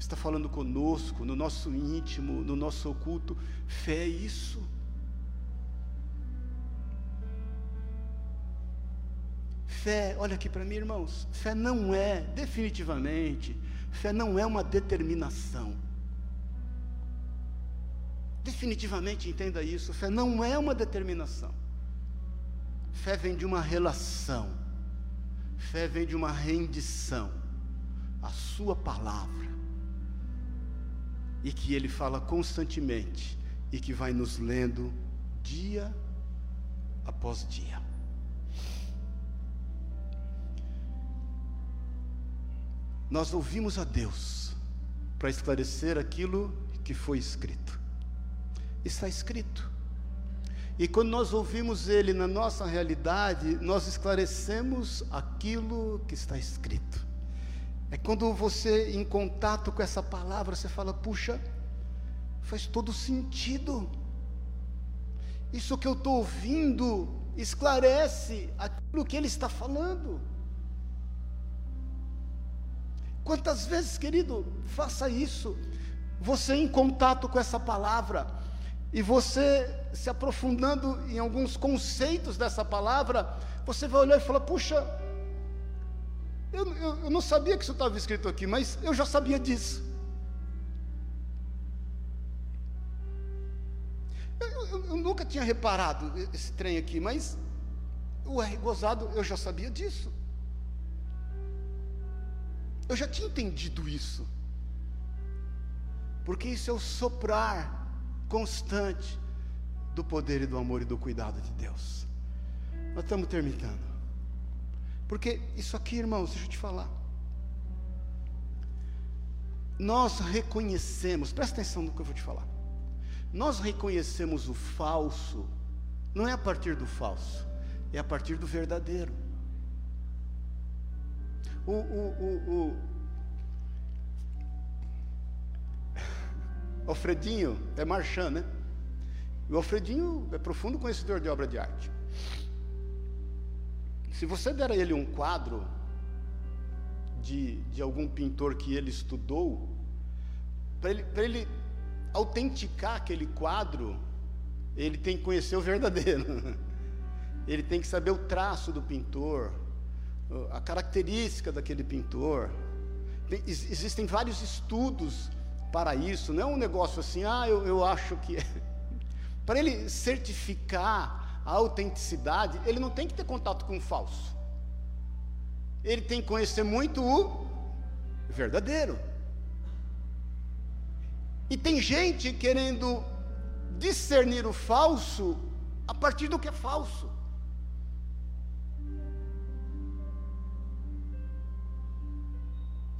está falando conosco, no nosso íntimo, no nosso oculto. Fé é isso. Fé, olha aqui para mim, irmãos, fé não é, definitivamente, fé não é uma determinação. Definitivamente entenda isso, fé não é uma determinação. Fé vem de uma relação. Fé vem de uma rendição à sua palavra. E que ele fala constantemente e que vai nos lendo dia após dia. Nós ouvimos a Deus para esclarecer aquilo que foi escrito. Está escrito. E quando nós ouvimos Ele na nossa realidade, nós esclarecemos aquilo que está escrito. É quando você, em contato com essa palavra, você fala: puxa, faz todo sentido. Isso que eu estou ouvindo esclarece aquilo que ele está falando. Quantas vezes, querido, faça isso, você em contato com essa palavra, e você se aprofundando em alguns conceitos dessa palavra, você vai olhar e falar: puxa, eu, eu, eu não sabia que isso estava escrito aqui, mas eu já sabia disso. Eu, eu, nunca tinha reparado esse trem aqui, mas o R gozado eu já sabia disso. Eu já tinha entendido isso. Porque isso é o soprar constante do poder e do amor e do cuidado de Deus. Nós estamos terminando. Porque isso aqui, irmãos, deixa eu te falar. Nós reconhecemos, presta atenção no que eu vou te falar. Nós reconhecemos o falso, não é a partir do falso, é a partir do verdadeiro. O, o, o, o Alfredinho é marchand, né? O Alfredinho é profundo conhecedor de obra de arte. Se você der a ele um quadro de, de algum pintor que ele estudou, para ele, ele autenticar aquele quadro, ele tem que conhecer o verdadeiro. Ele tem que saber o traço do pintor, a característica daquele pintor. Tem, existem vários estudos para isso, não é um negócio assim, ah, eu, eu acho que. É. para ele certificar a autenticidade, ele não tem que ter contato com o falso. Ele tem que conhecer muito o verdadeiro. E tem gente querendo discernir o falso a partir do que é falso.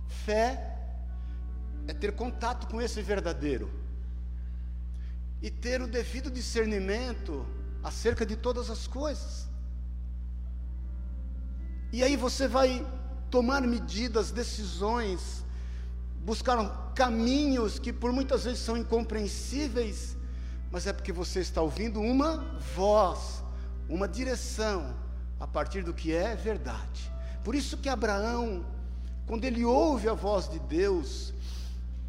Fé é ter contato com esse verdadeiro e ter o devido discernimento acerca de todas as coisas. E aí você vai tomar medidas, decisões, buscar caminhos que por muitas vezes são incompreensíveis, mas é porque você está ouvindo uma voz, uma direção a partir do que é verdade. Por isso que Abraão, quando ele ouve a voz de Deus,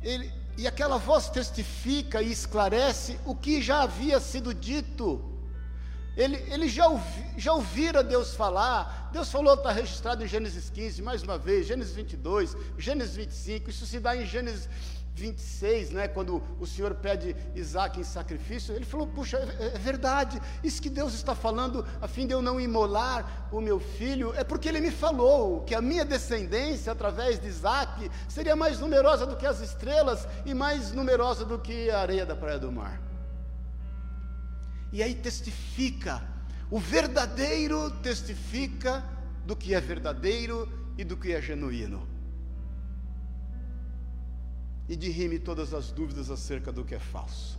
ele, e aquela voz testifica e esclarece o que já havia sido dito ele, ele já, ouvi, já ouvira Deus falar, Deus falou, está registrado em Gênesis 15, mais uma vez, Gênesis 22, Gênesis 25, isso se dá em Gênesis 26, né, quando o Senhor pede Isaac em sacrifício, ele falou: Puxa, é, é, verdade, isso que Deus está falando, a fim de eu não imolar o meu filho, é porque ele me falou que a minha descendência, através de Isaac, seria mais numerosa do que as estrelas e mais numerosa do que a areia da praia do mar. E aí testifica, o verdadeiro testifica do que é verdadeiro e do que é genuíno. E dirime todas as dúvidas acerca do que é falso.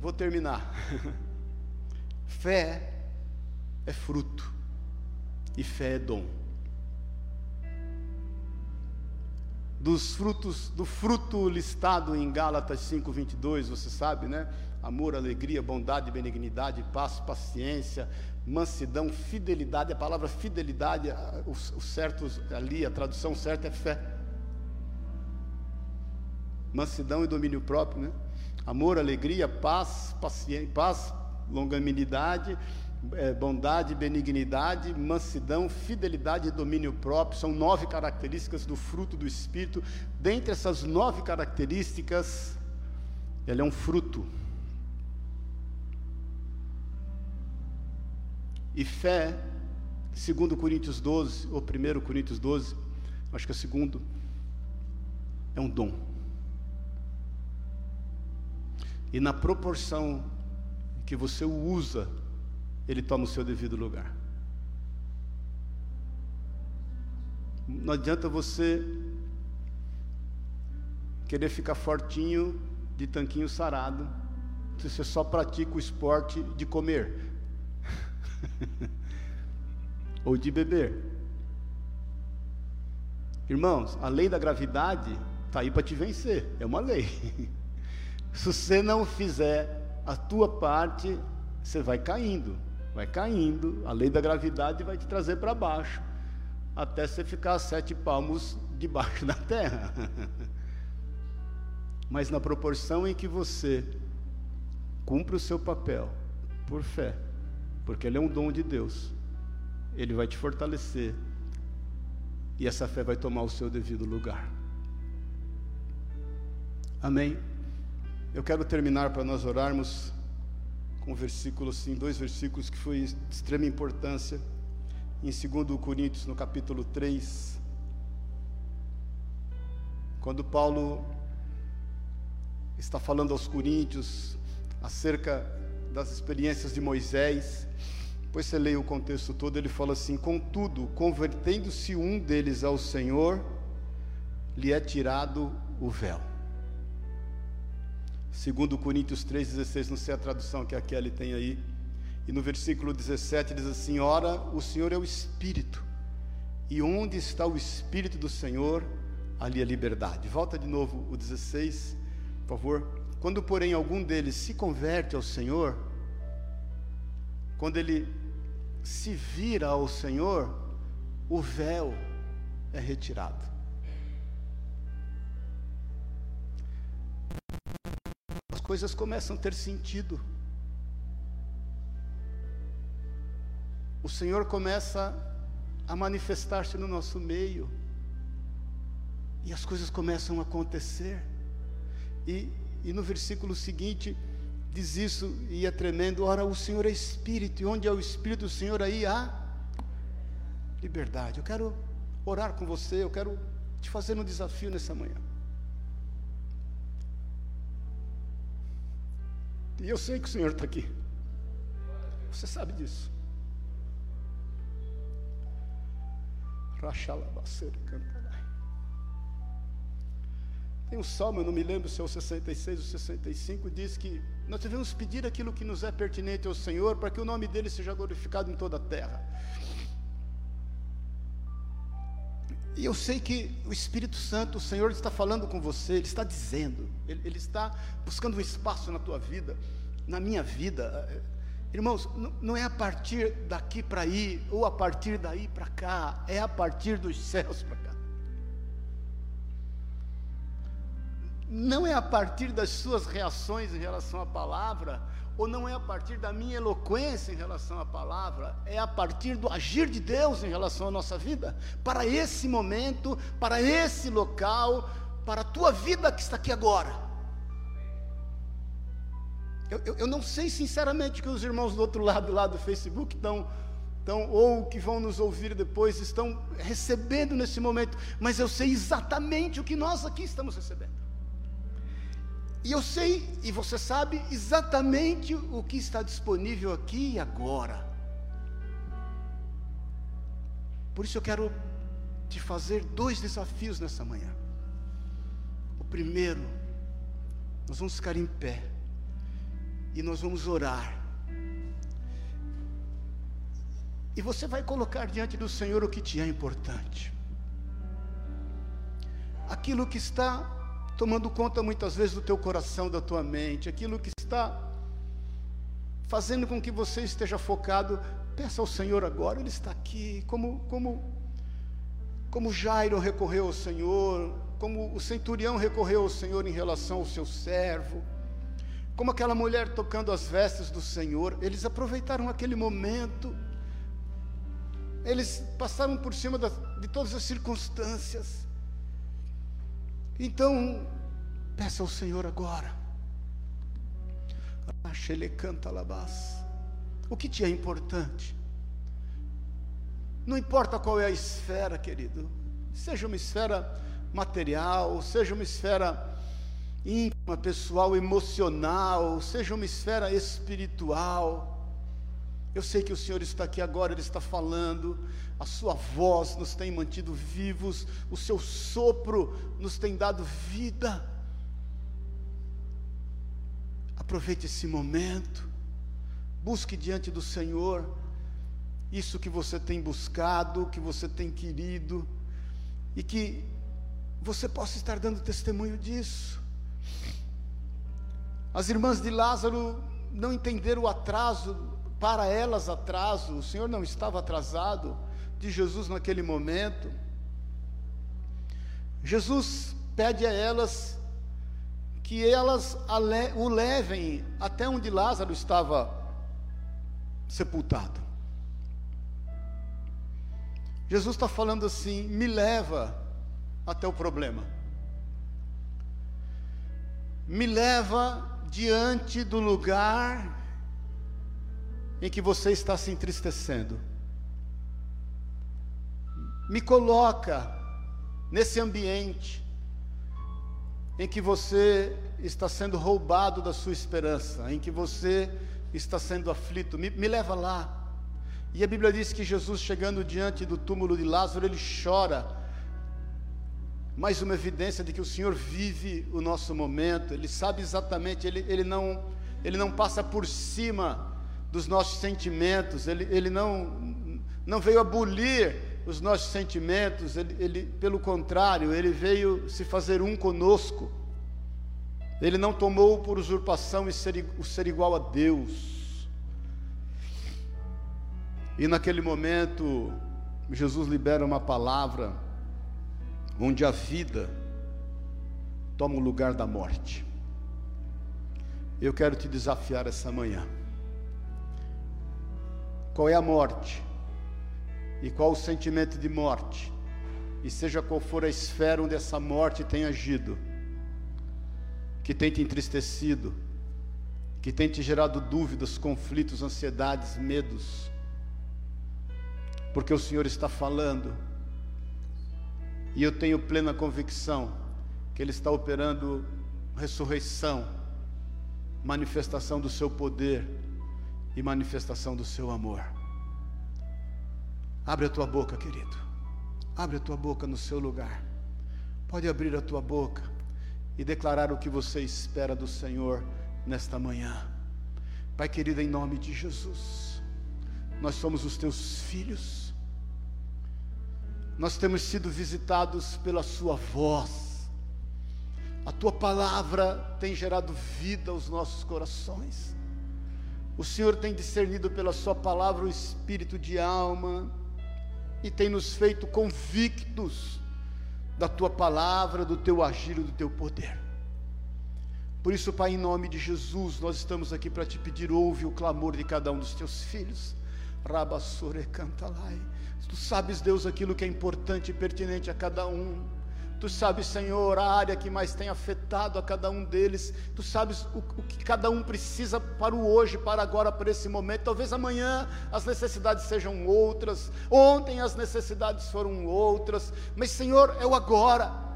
Vou terminar. fé é fruto, e fé é dom. Dos frutos, do fruto listado em Gálatas 5:22, você sabe, né? Amor, alegria, bondade, benignidade, paz, paciência, mansidão, fidelidade. A palavra fidelidade, o, o certo ali, a tradução certa é fé. Mansidão e domínio próprio, né? Amor, alegria, paz, paciência, paz, longanimidade, é, bondade, benignidade, mansidão, fidelidade e domínio próprio são nove características do fruto do Espírito. Dentre essas nove características, ele é um fruto E fé, segundo Coríntios 12, ou 1 Coríntios 12, acho que é segundo, é um dom. E na proporção que você o usa, ele toma o seu devido lugar. Não adianta você querer ficar fortinho de tanquinho sarado, se você só pratica o esporte de comer ou de beber. Irmãos, a lei da gravidade está aí para te vencer, é uma lei. se você não fizer a tua parte, você vai caindo, vai caindo, a lei da gravidade vai te trazer para baixo, até você ficar sete palmos debaixo da terra. mas na proporção em que você cumpre o seu papel por fé, porque ele é um dom de Deus, ele vai te fortalecer e essa fé vai tomar o seu devido lugar. Amém. Eu quero terminar para nós orarmos com um versículo assim, dois versículos que foi de extrema importância em 2 Coríntios, no capítulo 3, quando Paulo está falando aos coríntios acerca das experiências de Moisés. Depois você lê o contexto todo, ele fala assim: Contudo, convertendo-se um deles ao Senhor, lhe é tirado o véu. Segundo Coríntios 3,16, não sei a tradução que a Kelly tem aí. E no versículo 17 diz assim: Ora, o Senhor é o Espírito, e onde está o Espírito do Senhor, ali a liberdade. Volta de novo o 16 por favor. Quando, porém, algum deles se converte ao Senhor, quando ele se vira ao Senhor, o véu é retirado. As coisas começam a ter sentido. O Senhor começa a manifestar-se no nosso meio. E as coisas começam a acontecer. E, e no versículo seguinte diz isso e é tremendo. Ora, o Senhor é Espírito, e onde é o Espírito do Senhor, aí há liberdade. Eu quero orar com você, eu quero te fazer um desafio nessa manhã. E eu sei que o Senhor está aqui. Você sabe disso. Rachalabaceiro canta. Tem um salmo, eu não me lembro se é o 66 ou 65, diz que nós devemos pedir aquilo que nos é pertinente ao Senhor, para que o nome dele seja glorificado em toda a terra. E eu sei que o Espírito Santo, o Senhor está falando com você, Ele está dizendo, Ele, ele está buscando um espaço na tua vida, na minha vida. Irmãos, não, é a partir daqui para aí, ou a partir daí para cá, é a partir dos céus para cá. Não é a partir das suas reações em relação à palavra, ou não é a partir da minha eloquência em relação à palavra, é a partir do agir de Deus em relação à nossa vida, para esse momento, para esse local, para a tua vida que está aqui agora. Eu, eu, eu não sei sinceramente que os irmãos do outro lado lá do Facebook estão estão, ou que vão nos ouvir depois, estão recebendo nesse momento, mas eu sei exatamente o que nós aqui estamos recebendo. E eu sei, e você sabe, exatamente o que está disponível aqui e agora. Por isso eu quero te fazer dois desafios nessa manhã. O primeiro, nós vamos ficar em pé e nós vamos orar. E você vai colocar diante do Senhor o que te é importante. Aquilo que está tomando conta muitas vezes do teu coração, da tua mente, aquilo que está fazendo com que você esteja focado, peça ao Senhor agora, Ele está aqui, como, como, como Jairo recorreu ao Senhor, como o centurião recorreu ao Senhor em relação ao seu servo, como aquela mulher tocando as vestes do Senhor, eles aproveitaram aquele momento, eles passaram por cima de todas as circunstâncias, então, peça ao Senhor agora. Ele canta O que te é importante? Não importa qual é a esfera, querido. Seja uma esfera material, seja uma esfera íntima, pessoal, emocional, seja uma esfera espiritual. Eu sei que o Senhor está aqui agora, Ele está falando, a Sua voz nos tem mantido vivos, o Seu sopro nos tem dado vida. Aproveite esse momento, busque diante do Senhor isso que você tem buscado, que você tem querido, e que você possa estar dando testemunho disso. As irmãs de Lázaro não entenderam o atraso, para elas atraso, o Senhor não estava atrasado de Jesus naquele momento. Jesus pede a elas que elas o levem até onde Lázaro estava sepultado. Jesus está falando assim: me leva até o problema, me leva diante do lugar em que você está se entristecendo, me coloca nesse ambiente em que você está sendo roubado da sua esperança, em que você está sendo aflito, me, me leva lá. E a Bíblia diz que Jesus, chegando diante do túmulo de Lázaro, ele chora. Mais uma evidência de que o Senhor vive o nosso momento, Ele sabe exatamente, Ele, ele, não, ele não passa por cima dos nossos sentimentos, Ele, ele não, não veio abolir os nossos sentimentos, ele, ele, pelo contrário, Ele veio se fazer um conosco. Ele não tomou por usurpação o ser, o ser igual a Deus. E naquele momento, Jesus libera uma palavra onde a vida toma o lugar da morte. Eu quero te desafiar essa manhã. Qual é a morte? E qual o sentimento de morte? E seja qual for a esfera onde essa morte tem agido, que tem te entristecido, que tem te gerado dúvidas, conflitos, ansiedades, medos, porque o Senhor está falando, e eu tenho plena convicção que Ele está operando ressurreição, manifestação do Seu poder e manifestação do Seu amor. Abre a tua boca, querido, abre a tua boca no seu lugar, pode abrir a tua boca e declarar o que você espera do Senhor nesta manhã. Pai querido, em nome de Jesus nós somos os teus filhos. Nós temos sido visitados pela Sua voz. A Tua palavra tem gerado vida aos nossos corações. O Senhor tem discernido pela Sua palavra o espírito de alma e tem nos feito convictos da Tua palavra, do Teu agir do Teu poder. Por isso, Pai, em nome de Jesus, nós estamos aqui para te pedir, ouve o clamor de cada um dos teus filhos. Rabassure cantalai. Tu sabes, Deus, aquilo que é importante e pertinente a cada um. Tu sabes, Senhor, a área que mais tem afetado a cada um deles. Tu sabes o, o, que cada um precisa para o hoje, para agora, para esse momento. Talvez amanhã as necessidades sejam outras. Ontem as necessidades foram outras. Mas, Senhor, é o agora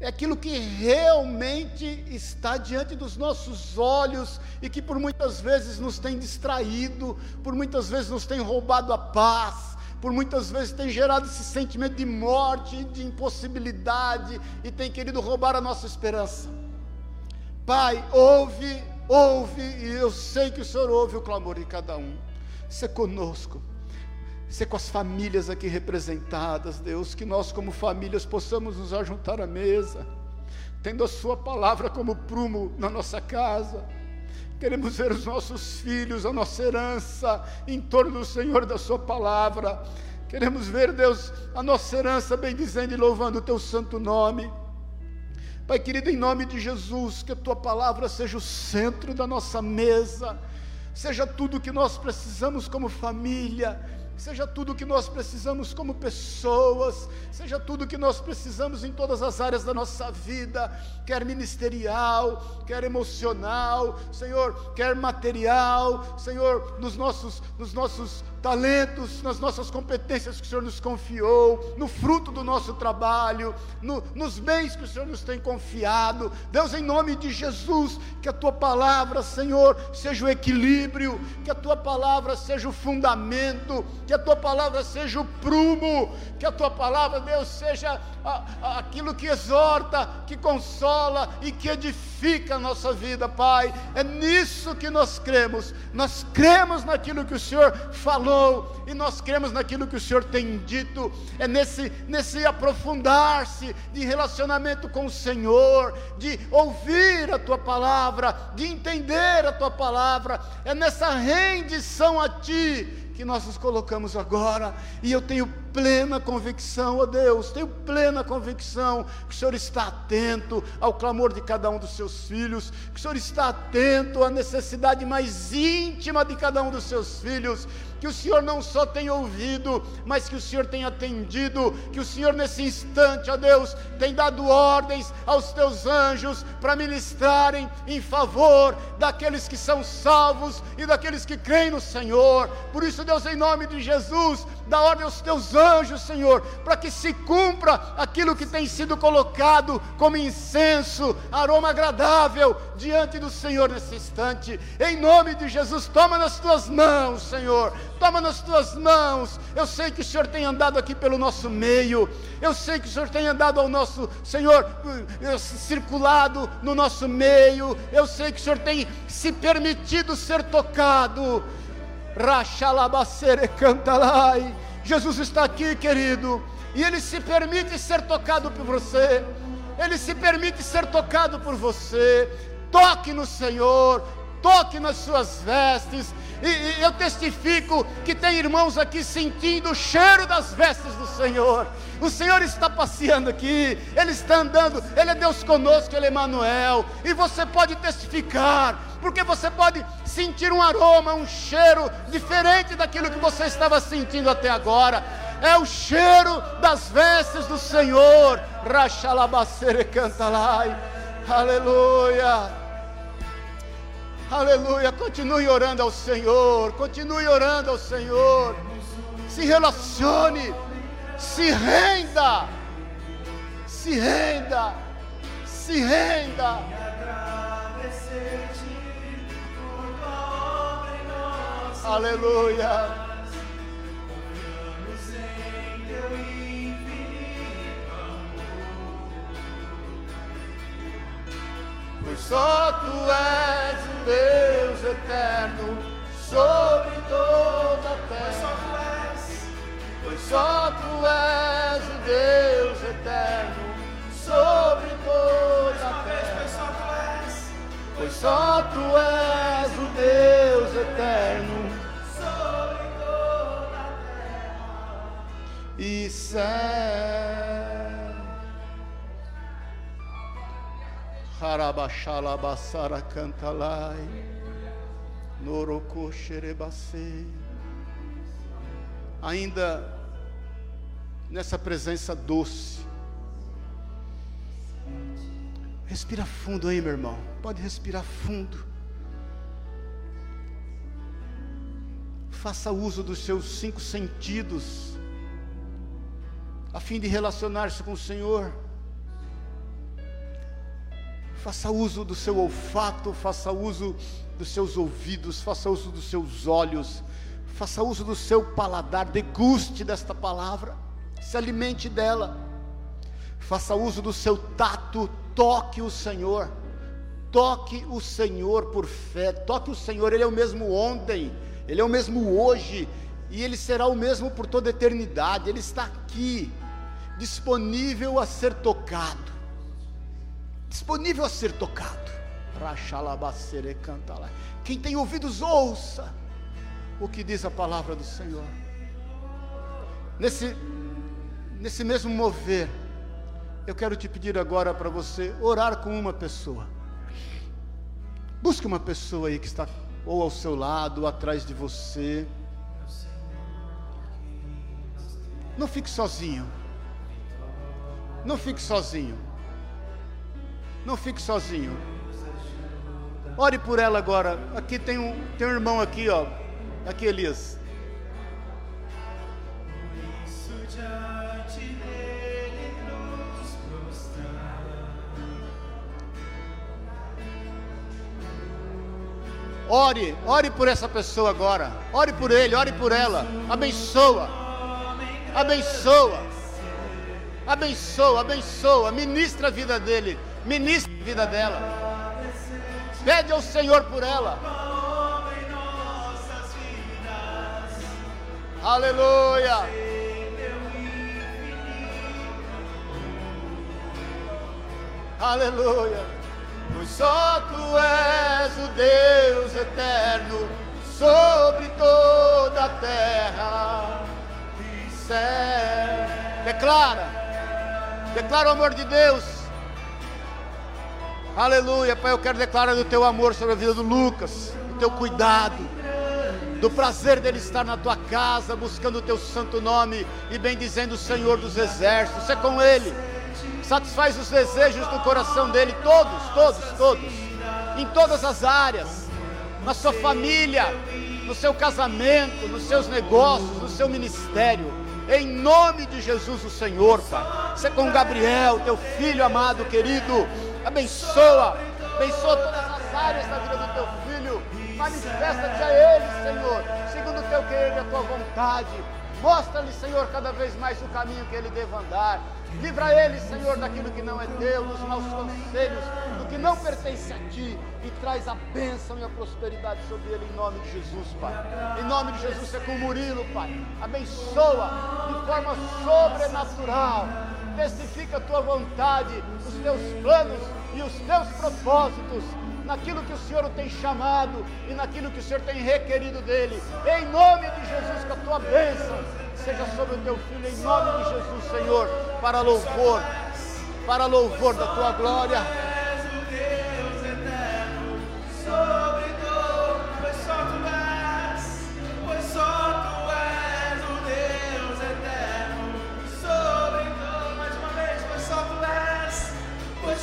é aquilo que realmente está diante dos nossos olhos e que por muitas vezes nos tem distraído, por muitas vezes nos tem roubado a paz, por muitas vezes tem gerado esse sentimento de morte, de impossibilidade e tem querido roubar a nossa esperança. Pai, ouve, ouve, e eu sei que o Senhor ouve o clamor de cada um. Se conosco ser com as famílias aqui representadas, Deus, que nós, como famílias, possamos nos ajuntar à mesa, tendo a Sua palavra como prumo na nossa casa. Queremos ver os nossos filhos, a nossa herança, em torno do Senhor da Sua palavra. Queremos ver, Deus, a nossa herança bendizendo e louvando o Teu santo nome. Pai querido, em nome de Jesus, que a Tua palavra seja o centro da nossa mesa, seja tudo o que nós precisamos como família seja tudo o que nós precisamos como pessoas, seja tudo o que nós precisamos em todas as áreas da nossa vida, quer ministerial, quer emocional, Senhor, quer material, Senhor, nos nossos, nos nossos talentos, nas nossas competências que o Senhor nos confiou, no fruto do nosso trabalho, no, nos bens que o Senhor nos tem confiado. Deus, em nome de Jesus, que a tua palavra, Senhor, seja o equilíbrio, que a tua palavra seja o fundamento, que a tua palavra seja o prumo, que a tua palavra, Deus, seja a, a, aquilo que exorta, que consola e que edifica a nossa vida, Pai. É nisso que nós cremos. Nós cremos naquilo que o Senhor falou e nós cremos naquilo que o Senhor tem dito. É nesse, nesse aprofundar-se de relacionamento com o Senhor, de ouvir a tua palavra, de entender a tua palavra. É nessa rendição a ti que nós nos colocamos agora, e eu tenho plena convicção, ó oh Deus, tenho plena convicção que o Senhor está atento ao clamor de cada um dos seus filhos, que o Senhor está atento à necessidade mais íntima de cada um dos seus filhos, que o Senhor não só tem ouvido, mas que o Senhor tem atendido, que o Senhor nesse instante, ó Deus, tem dado ordens aos teus anjos para ministrarem em favor daqueles que são salvos e daqueles que creem no Senhor. Por isso, Deus, em nome de Jesus, dá ordem aos teus anjos, Senhor, para que se cumpra aquilo que tem sido colocado como incenso, aroma agradável diante do Senhor nesse instante. Em nome de Jesus, toma nas tuas mãos, Senhor toma nas tuas mãos. Eu sei que o Senhor tem andado aqui pelo nosso meio, eu sei que o Senhor tem andado ao nosso, Senhor, eh, circulado no nosso meio, eu sei que o Senhor tem se permitido ser tocado. Jesus está aqui, querido, e Ele se permite ser tocado por você. Ele se permite ser tocado por você. Toque no Senhor, toque nas suas vestes, e, e eu testifico que tem irmãos aqui sentindo o cheiro das vestes do Senhor. O Senhor está passeando aqui, Ele está andando, Ele é Deus conosco, Ele é Emmanuel. E você pode testificar, porque você pode sentir um aroma, um cheiro diferente daquilo que você estava sentindo até agora. É o cheiro das vestes do Senhor. Rachalabacere cantalai. Aleluia. Aleluia. Continue orando ao Senhor. Continue orando ao Senhor. Se relacione. Se renda. Se renda. Se renda. Aleluia. Pois só tu és o Deus eterno sobre toda a terra. Pois só tu és o Deus eterno sobre toda a terra. Pois só tu és o Deus eterno sobre toda a terra e céu. Harabashalabasara cantalai. Noroko xerebase. Ainda nessa presença doce. Respira fundo aí, meu irmão. Pode respirar fundo. Faça uso dos seus cinco sentidos, a fim de relacionar-se com o Senhor. Faça uso do seu olfato, faça uso dos seus ouvidos, faça uso dos seus olhos, faça uso do seu paladar, deguste desta palavra, se alimente dela. Faça uso do seu tato, toque o Senhor. Toque o Senhor por fé, toque o Senhor, Ele é o mesmo ontem, Ele é o mesmo hoje, e Ele será o mesmo por toda a eternidade. Ele está aqui, disponível a ser tocado disponível a ser tocado. Quem tem ouvidos, ouça o que diz a palavra do Senhor. Nesse, nesse mesmo mover, eu quero te pedir agora para você orar com uma pessoa. Busque uma pessoa aí que está ou ao seu lado, ou atrás de você. Não fique sozinho. Não fique sozinho. Não fique sozinho. Ore por ela agora. Aqui tem um, tem um irmão aqui, ó. Aqui, Elias. Ore, ore por essa pessoa agora. Ore por ele, ore por ela. Abençoa. Abençoa. Abençoa, abençoa. Ministra a vida dele. Ministra a vida dela. Pede ao Senhor por ela. Aleluia. Aleluia pois só tu és o Deus eterno sobre toda a terra e céu. Declara, declara o amor de Deus. Aleluia, Pai, eu quero declarar o teu amor sobre a vida do Lucas, o teu cuidado, do prazer dele estar na tua casa, buscando o teu santo nome e bendizendo o Senhor dos exércitos. Você é com ele satisfaz os desejos do coração dele, todos, todos, todos, em todas as áreas, na sua família, no seu casamento, nos seus negócios, no seu ministério. Em nome de Jesus, o Senhor, Pai. Você com Gabriel, teu filho amado, querido, abençoa, abençoa todas as áreas da vida do teu filho. Manifesta-te a ele, Senhor, segundo o teu querer e a tua vontade. Mostra-lhe, Senhor, cada vez mais o caminho que ele deve andar. Livra ele, Senhor, daquilo que não é teu, dos maus conselhos, do que não pertence a ti, e traz a bênção e a prosperidade sobre ele, em nome de Jesus, Pai. Em nome de Jesus, é com o Murilo, Pai. Abençoa de forma sobrenatural. Testifica a tua vontade, os teus planos e os teus propósitos naquilo que o Senhor tem chamado e naquilo que o Senhor tem requerido dele. Em nome de Jesus, que a tua bênção seja sobre o teu filho, em nome de Jesus, Senhor, para louvor, para louvor da tua glória.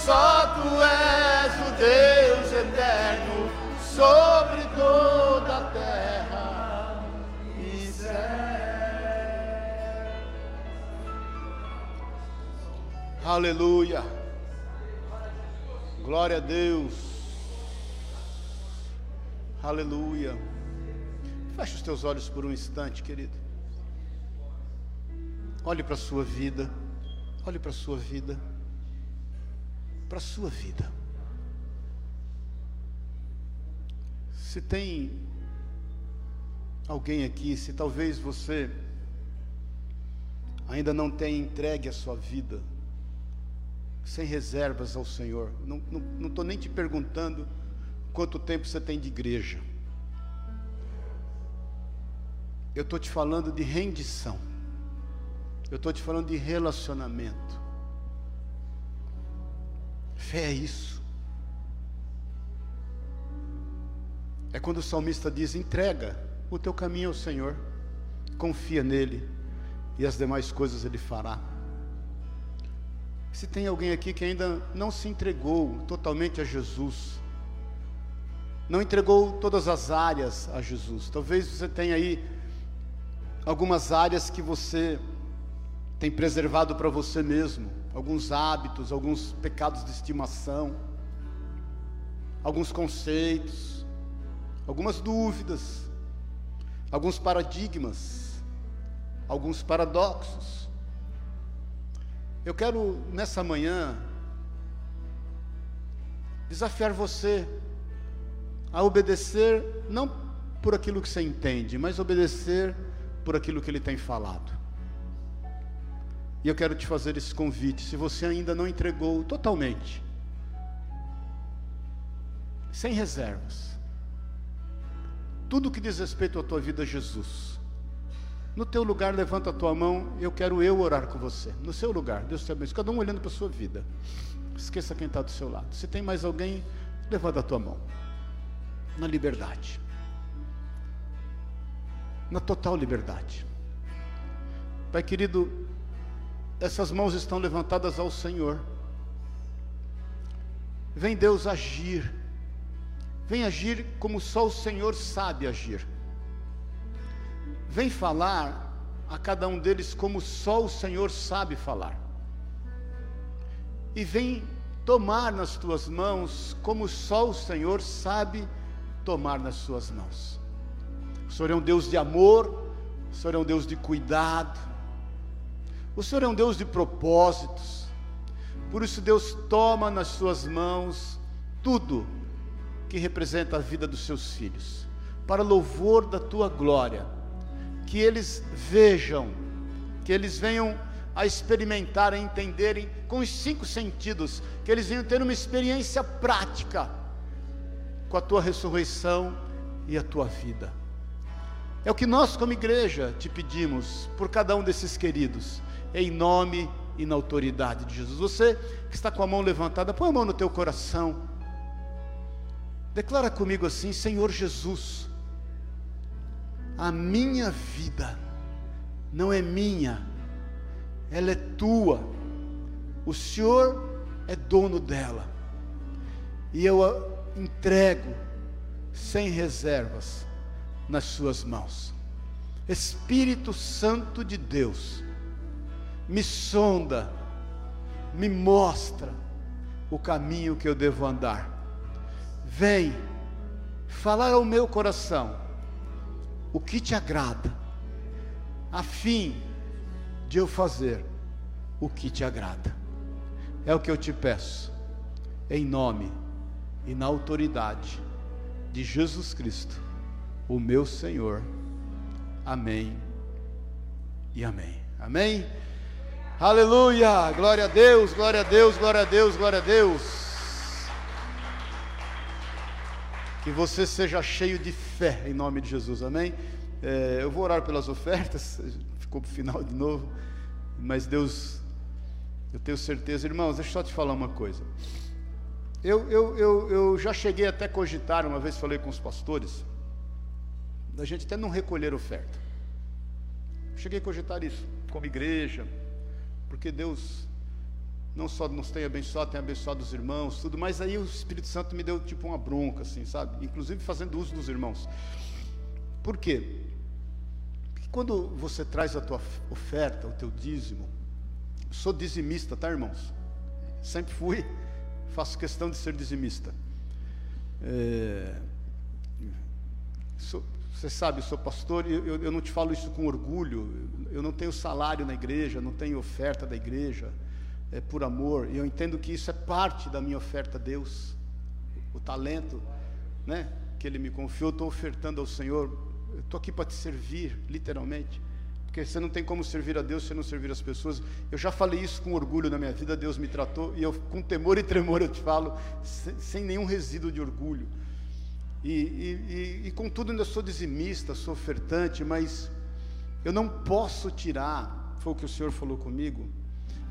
Só tu és o Deus sobre toda a terra e céu. Aleluia. Glória a Deus. Aleluia. Feche os teus olhos por um instante, querido. Olhe para a sua vida. Olhe para a sua vida. Para a sua vida. Se tem alguém aqui, se talvez você ainda não tenha entregue a sua vida sem reservas ao Senhor. Não estou nem te perguntando quanto tempo você tem de igreja. Eu estou te falando de rendição. Eu estou te falando de relacionamento. Fé é isso. É quando o salmista diz: entrega o teu caminho ao Senhor, confia nele, e as demais coisas ele fará. Se tem alguém aqui que ainda não se entregou totalmente a Jesus, não entregou todas as áreas a Jesus, talvez você tenha aí algumas áreas que você tem preservado para você mesmo, alguns hábitos, alguns pecados de estimação, alguns conceitos, algumas dúvidas, alguns paradigmas, alguns paradoxos. Eu quero nessa manhã desafiar você a obedecer não por aquilo que você entende, mas obedecer por aquilo que ele tem falado. E eu quero te fazer esse convite, se você ainda não entregou totalmente, sem reservas, tudo que diz respeito à tua vida, Jesus. No teu lugar, levanta a tua mão, eu quero eu orar com você. No seu lugar, Deus te abençoe. Cada um olhando para a sua vida. Esqueça quem está do seu lado. Se tem mais alguém, levanta a tua mão. Na liberdade. Na total liberdade. Pai querido, essas mãos estão levantadas ao Senhor. Vem Deus agir. Vem agir como só o Senhor sabe agir vem falar a cada um deles como só o Senhor sabe falar. E vem tomar nas tuas mãos como só o Senhor sabe tomar nas suas mãos. O Senhor é um Deus de amor, o Senhor é um Deus de cuidado, o Senhor é um Deus de propósitos. Por isso, Deus toma nas suas mãos tudo que representa a vida dos seus filhos, para louvor da tua glória, que eles vejam, que eles venham a experimentar, a entenderem com os cinco sentidos, que eles venham ter uma experiência prática com a tua ressurreição e a tua vida. É o que nós, como igreja, te pedimos por cada um desses queridos, em nome e na autoridade de Jesus. Você que está com a mão levantada, põe a mão no teu coração. Declara comigo assim: Senhor Jesus, a minha vida não é minha, ela é tua. O Senhor é dono dela. E eu a entrego sem reservas nas suas mãos. Espírito Santo de Deus, me sonda, me mostra o caminho que eu devo andar. Vem falar ao meu coração o que te agrada, a fim de eu fazer o que te agrada. É o que eu te peço, em nome e na autoridade de Jesus Cristo, o meu Senhor. Amém e amém. Amém. Aleluia! Glória a Deus, glória a Deus, glória a Deus, glória a Deus. Que você seja cheio de fé em nome de Jesus, amém? É, eu vou orar pelas ofertas, ficou para o final de novo, mas Deus, eu tenho certeza, irmãos, deixa eu só te falar uma coisa. Eu, eu, eu, eu já cheguei até a cogitar, uma vez falei com os pastores, da gente até não recolher oferta. Cheguei a cogitar isso, como igreja, porque Deus não só nos tem abençoado, tem abençoado os irmãos, tudo, mas aí o Espírito Santo me deu tipo uma bronca, assim, sabe? Inclusive fazendo uso dos irmãos. Por quê? Porque quando você traz a tua oferta, o teu dízimo, sou dizimista, tá, irmãos? Sempre fui, faço questão de ser dizimista. É, sou, você sabe, eu sou pastor e eu, eu, não te falo isso com orgulho. Eu não tenho salário na igreja, não tenho oferta da igreja. É por amor. E eu entendo que isso é parte da minha oferta a Deus. O talento, né, que Ele me confiou, estou ofertando ao Senhor. Estou aqui para te servir, literalmente. Porque você não tem como servir a Deus se não servir as pessoas. Eu já falei isso com orgulho na minha vida. Deus me tratou e eu, com temor e tremor, eu te falo, sem, sem nenhum resíduo de orgulho. E, e, e, e contudo, ainda sou dizimista, sou ofertante, mas eu não posso tirar, foi o que o Senhor falou comigo,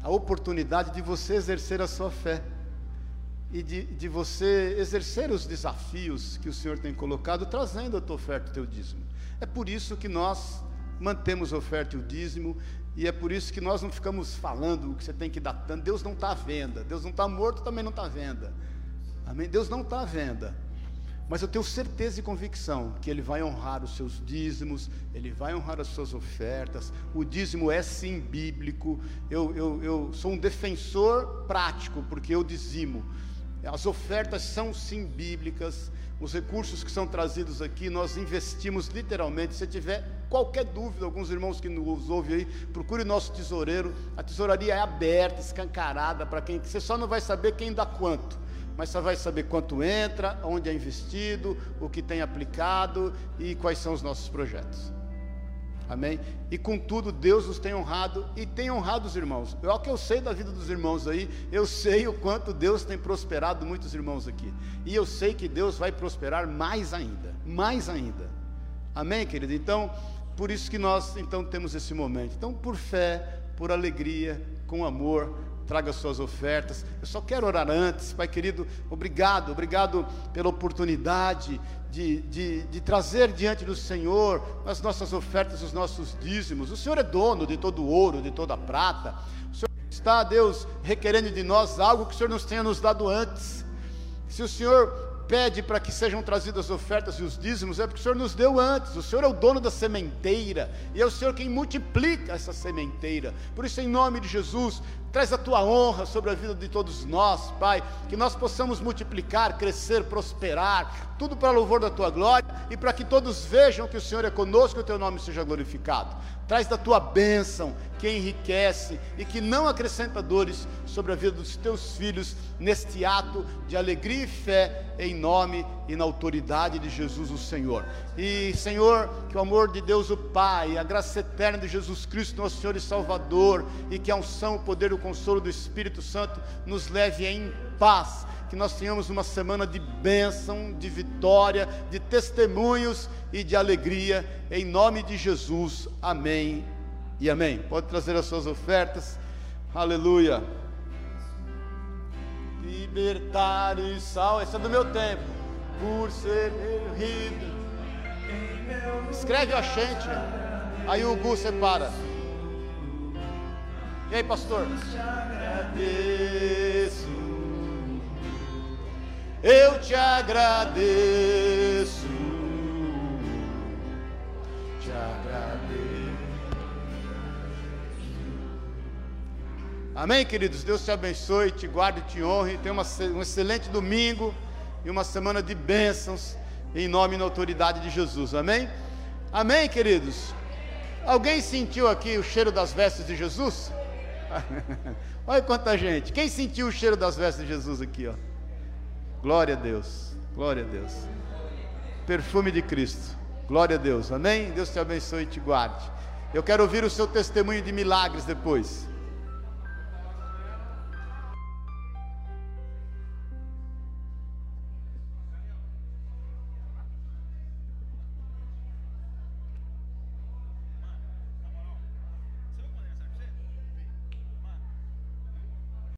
a oportunidade de você exercer a sua fé e de, de você exercer os desafios que o Senhor tem colocado, trazendo a tua oferta, o teu dízimo. É por isso que nós mantemos a oferta e o dízimo, e é por isso que nós não ficamos falando o que você tem que dar tanto. Deus não está à venda, Deus não está morto, também não está à venda. Amém? Deus não está à venda. Mas eu tenho certeza e convicção que Ele vai honrar os seus dízimos, Ele vai honrar as suas ofertas. O dízimo é sim bíblico. Eu, eu, eu sou um defensor prático, porque eu dizimo. As ofertas são sim bíblicas. Os recursos que são trazidos aqui, nós investimos literalmente. Se tiver qualquer dúvida, alguns irmãos que nos ouvem aí, procure nosso tesoureiro. A tesouraria é aberta, escancarada para quem. Você só não vai saber quem dá quanto mas só vai saber quanto entra, onde é investido, o que tem aplicado e quais são os nossos projetos. Amém? E contudo, Deus nos tem honrado e tem honrado os irmãos. É o que eu sei da vida dos irmãos aí, eu sei o quanto Deus tem prosperado muitos irmãos aqui. E eu sei que Deus vai prosperar mais ainda, mais ainda. Amém, querido? Então, por isso que nós então temos esse momento. Então, por fé, por alegria, com amor, traga suas ofertas. Eu só quero orar antes, Pai querido, obrigado, obrigado pela oportunidade de, de, de, trazer diante do Senhor as nossas ofertas, os nossos dízimos. O Senhor é dono de todo o ouro, de toda a prata. O Senhor está, Deus, requerendo de nós algo que o Senhor nos tenha nos dado antes. Se o Senhor pede para que sejam trazidas as ofertas e os dízimos, é porque o Senhor nos deu antes. O Senhor é o dono da sementeira, e é o Senhor quem multiplica essa sementeira. Por isso, em nome de Jesus, traz a tua honra sobre a vida de todos nós, Pai, que nós possamos multiplicar, crescer, prosperar, tudo para louvor da tua glória e para que todos vejam que o Senhor é conosco e o teu nome seja glorificado. Traz da tua bênção que enriquece e que não acrescenta dores sobre a vida dos teus filhos neste ato de alegria e fé em nome e na autoridade de Jesus o Senhor. E Senhor, que o amor de Deus o Pai, a graça eterna de Jesus Cristo, nosso Senhor e Salvador, e que a unção, o poder e o consolo do Espírito Santo nos leve em paz que nós tenhamos uma semana de bênção, de vitória, de testemunhos e de alegria, em nome de Jesus. Amém e amém. Pode trazer as suas ofertas, aleluia. Libertar e sal, esse é do meu tempo, por ser rido. Escreve a gente, aí o Gu separa. E aí, pastor? Agradeço eu te agradeço, Amém, queridos? Deus te abençoe, te guarde, te honre. Tenha uma, um excelente domingo e uma semana de bênçãos, em nome e na autoridade de Jesus. Amém? Amém, queridos? Alguém sentiu aqui o cheiro das vestes de Jesus? Olha quanta gente. Quem sentiu o cheiro das vestes de Jesus aqui, ó? Glória a Deus. Glória a Deus. Perfume de Cristo. Glória a Deus. Amém? Deus te abençoe e te guarde. Eu quero ouvir o seu testemunho de milagres depois.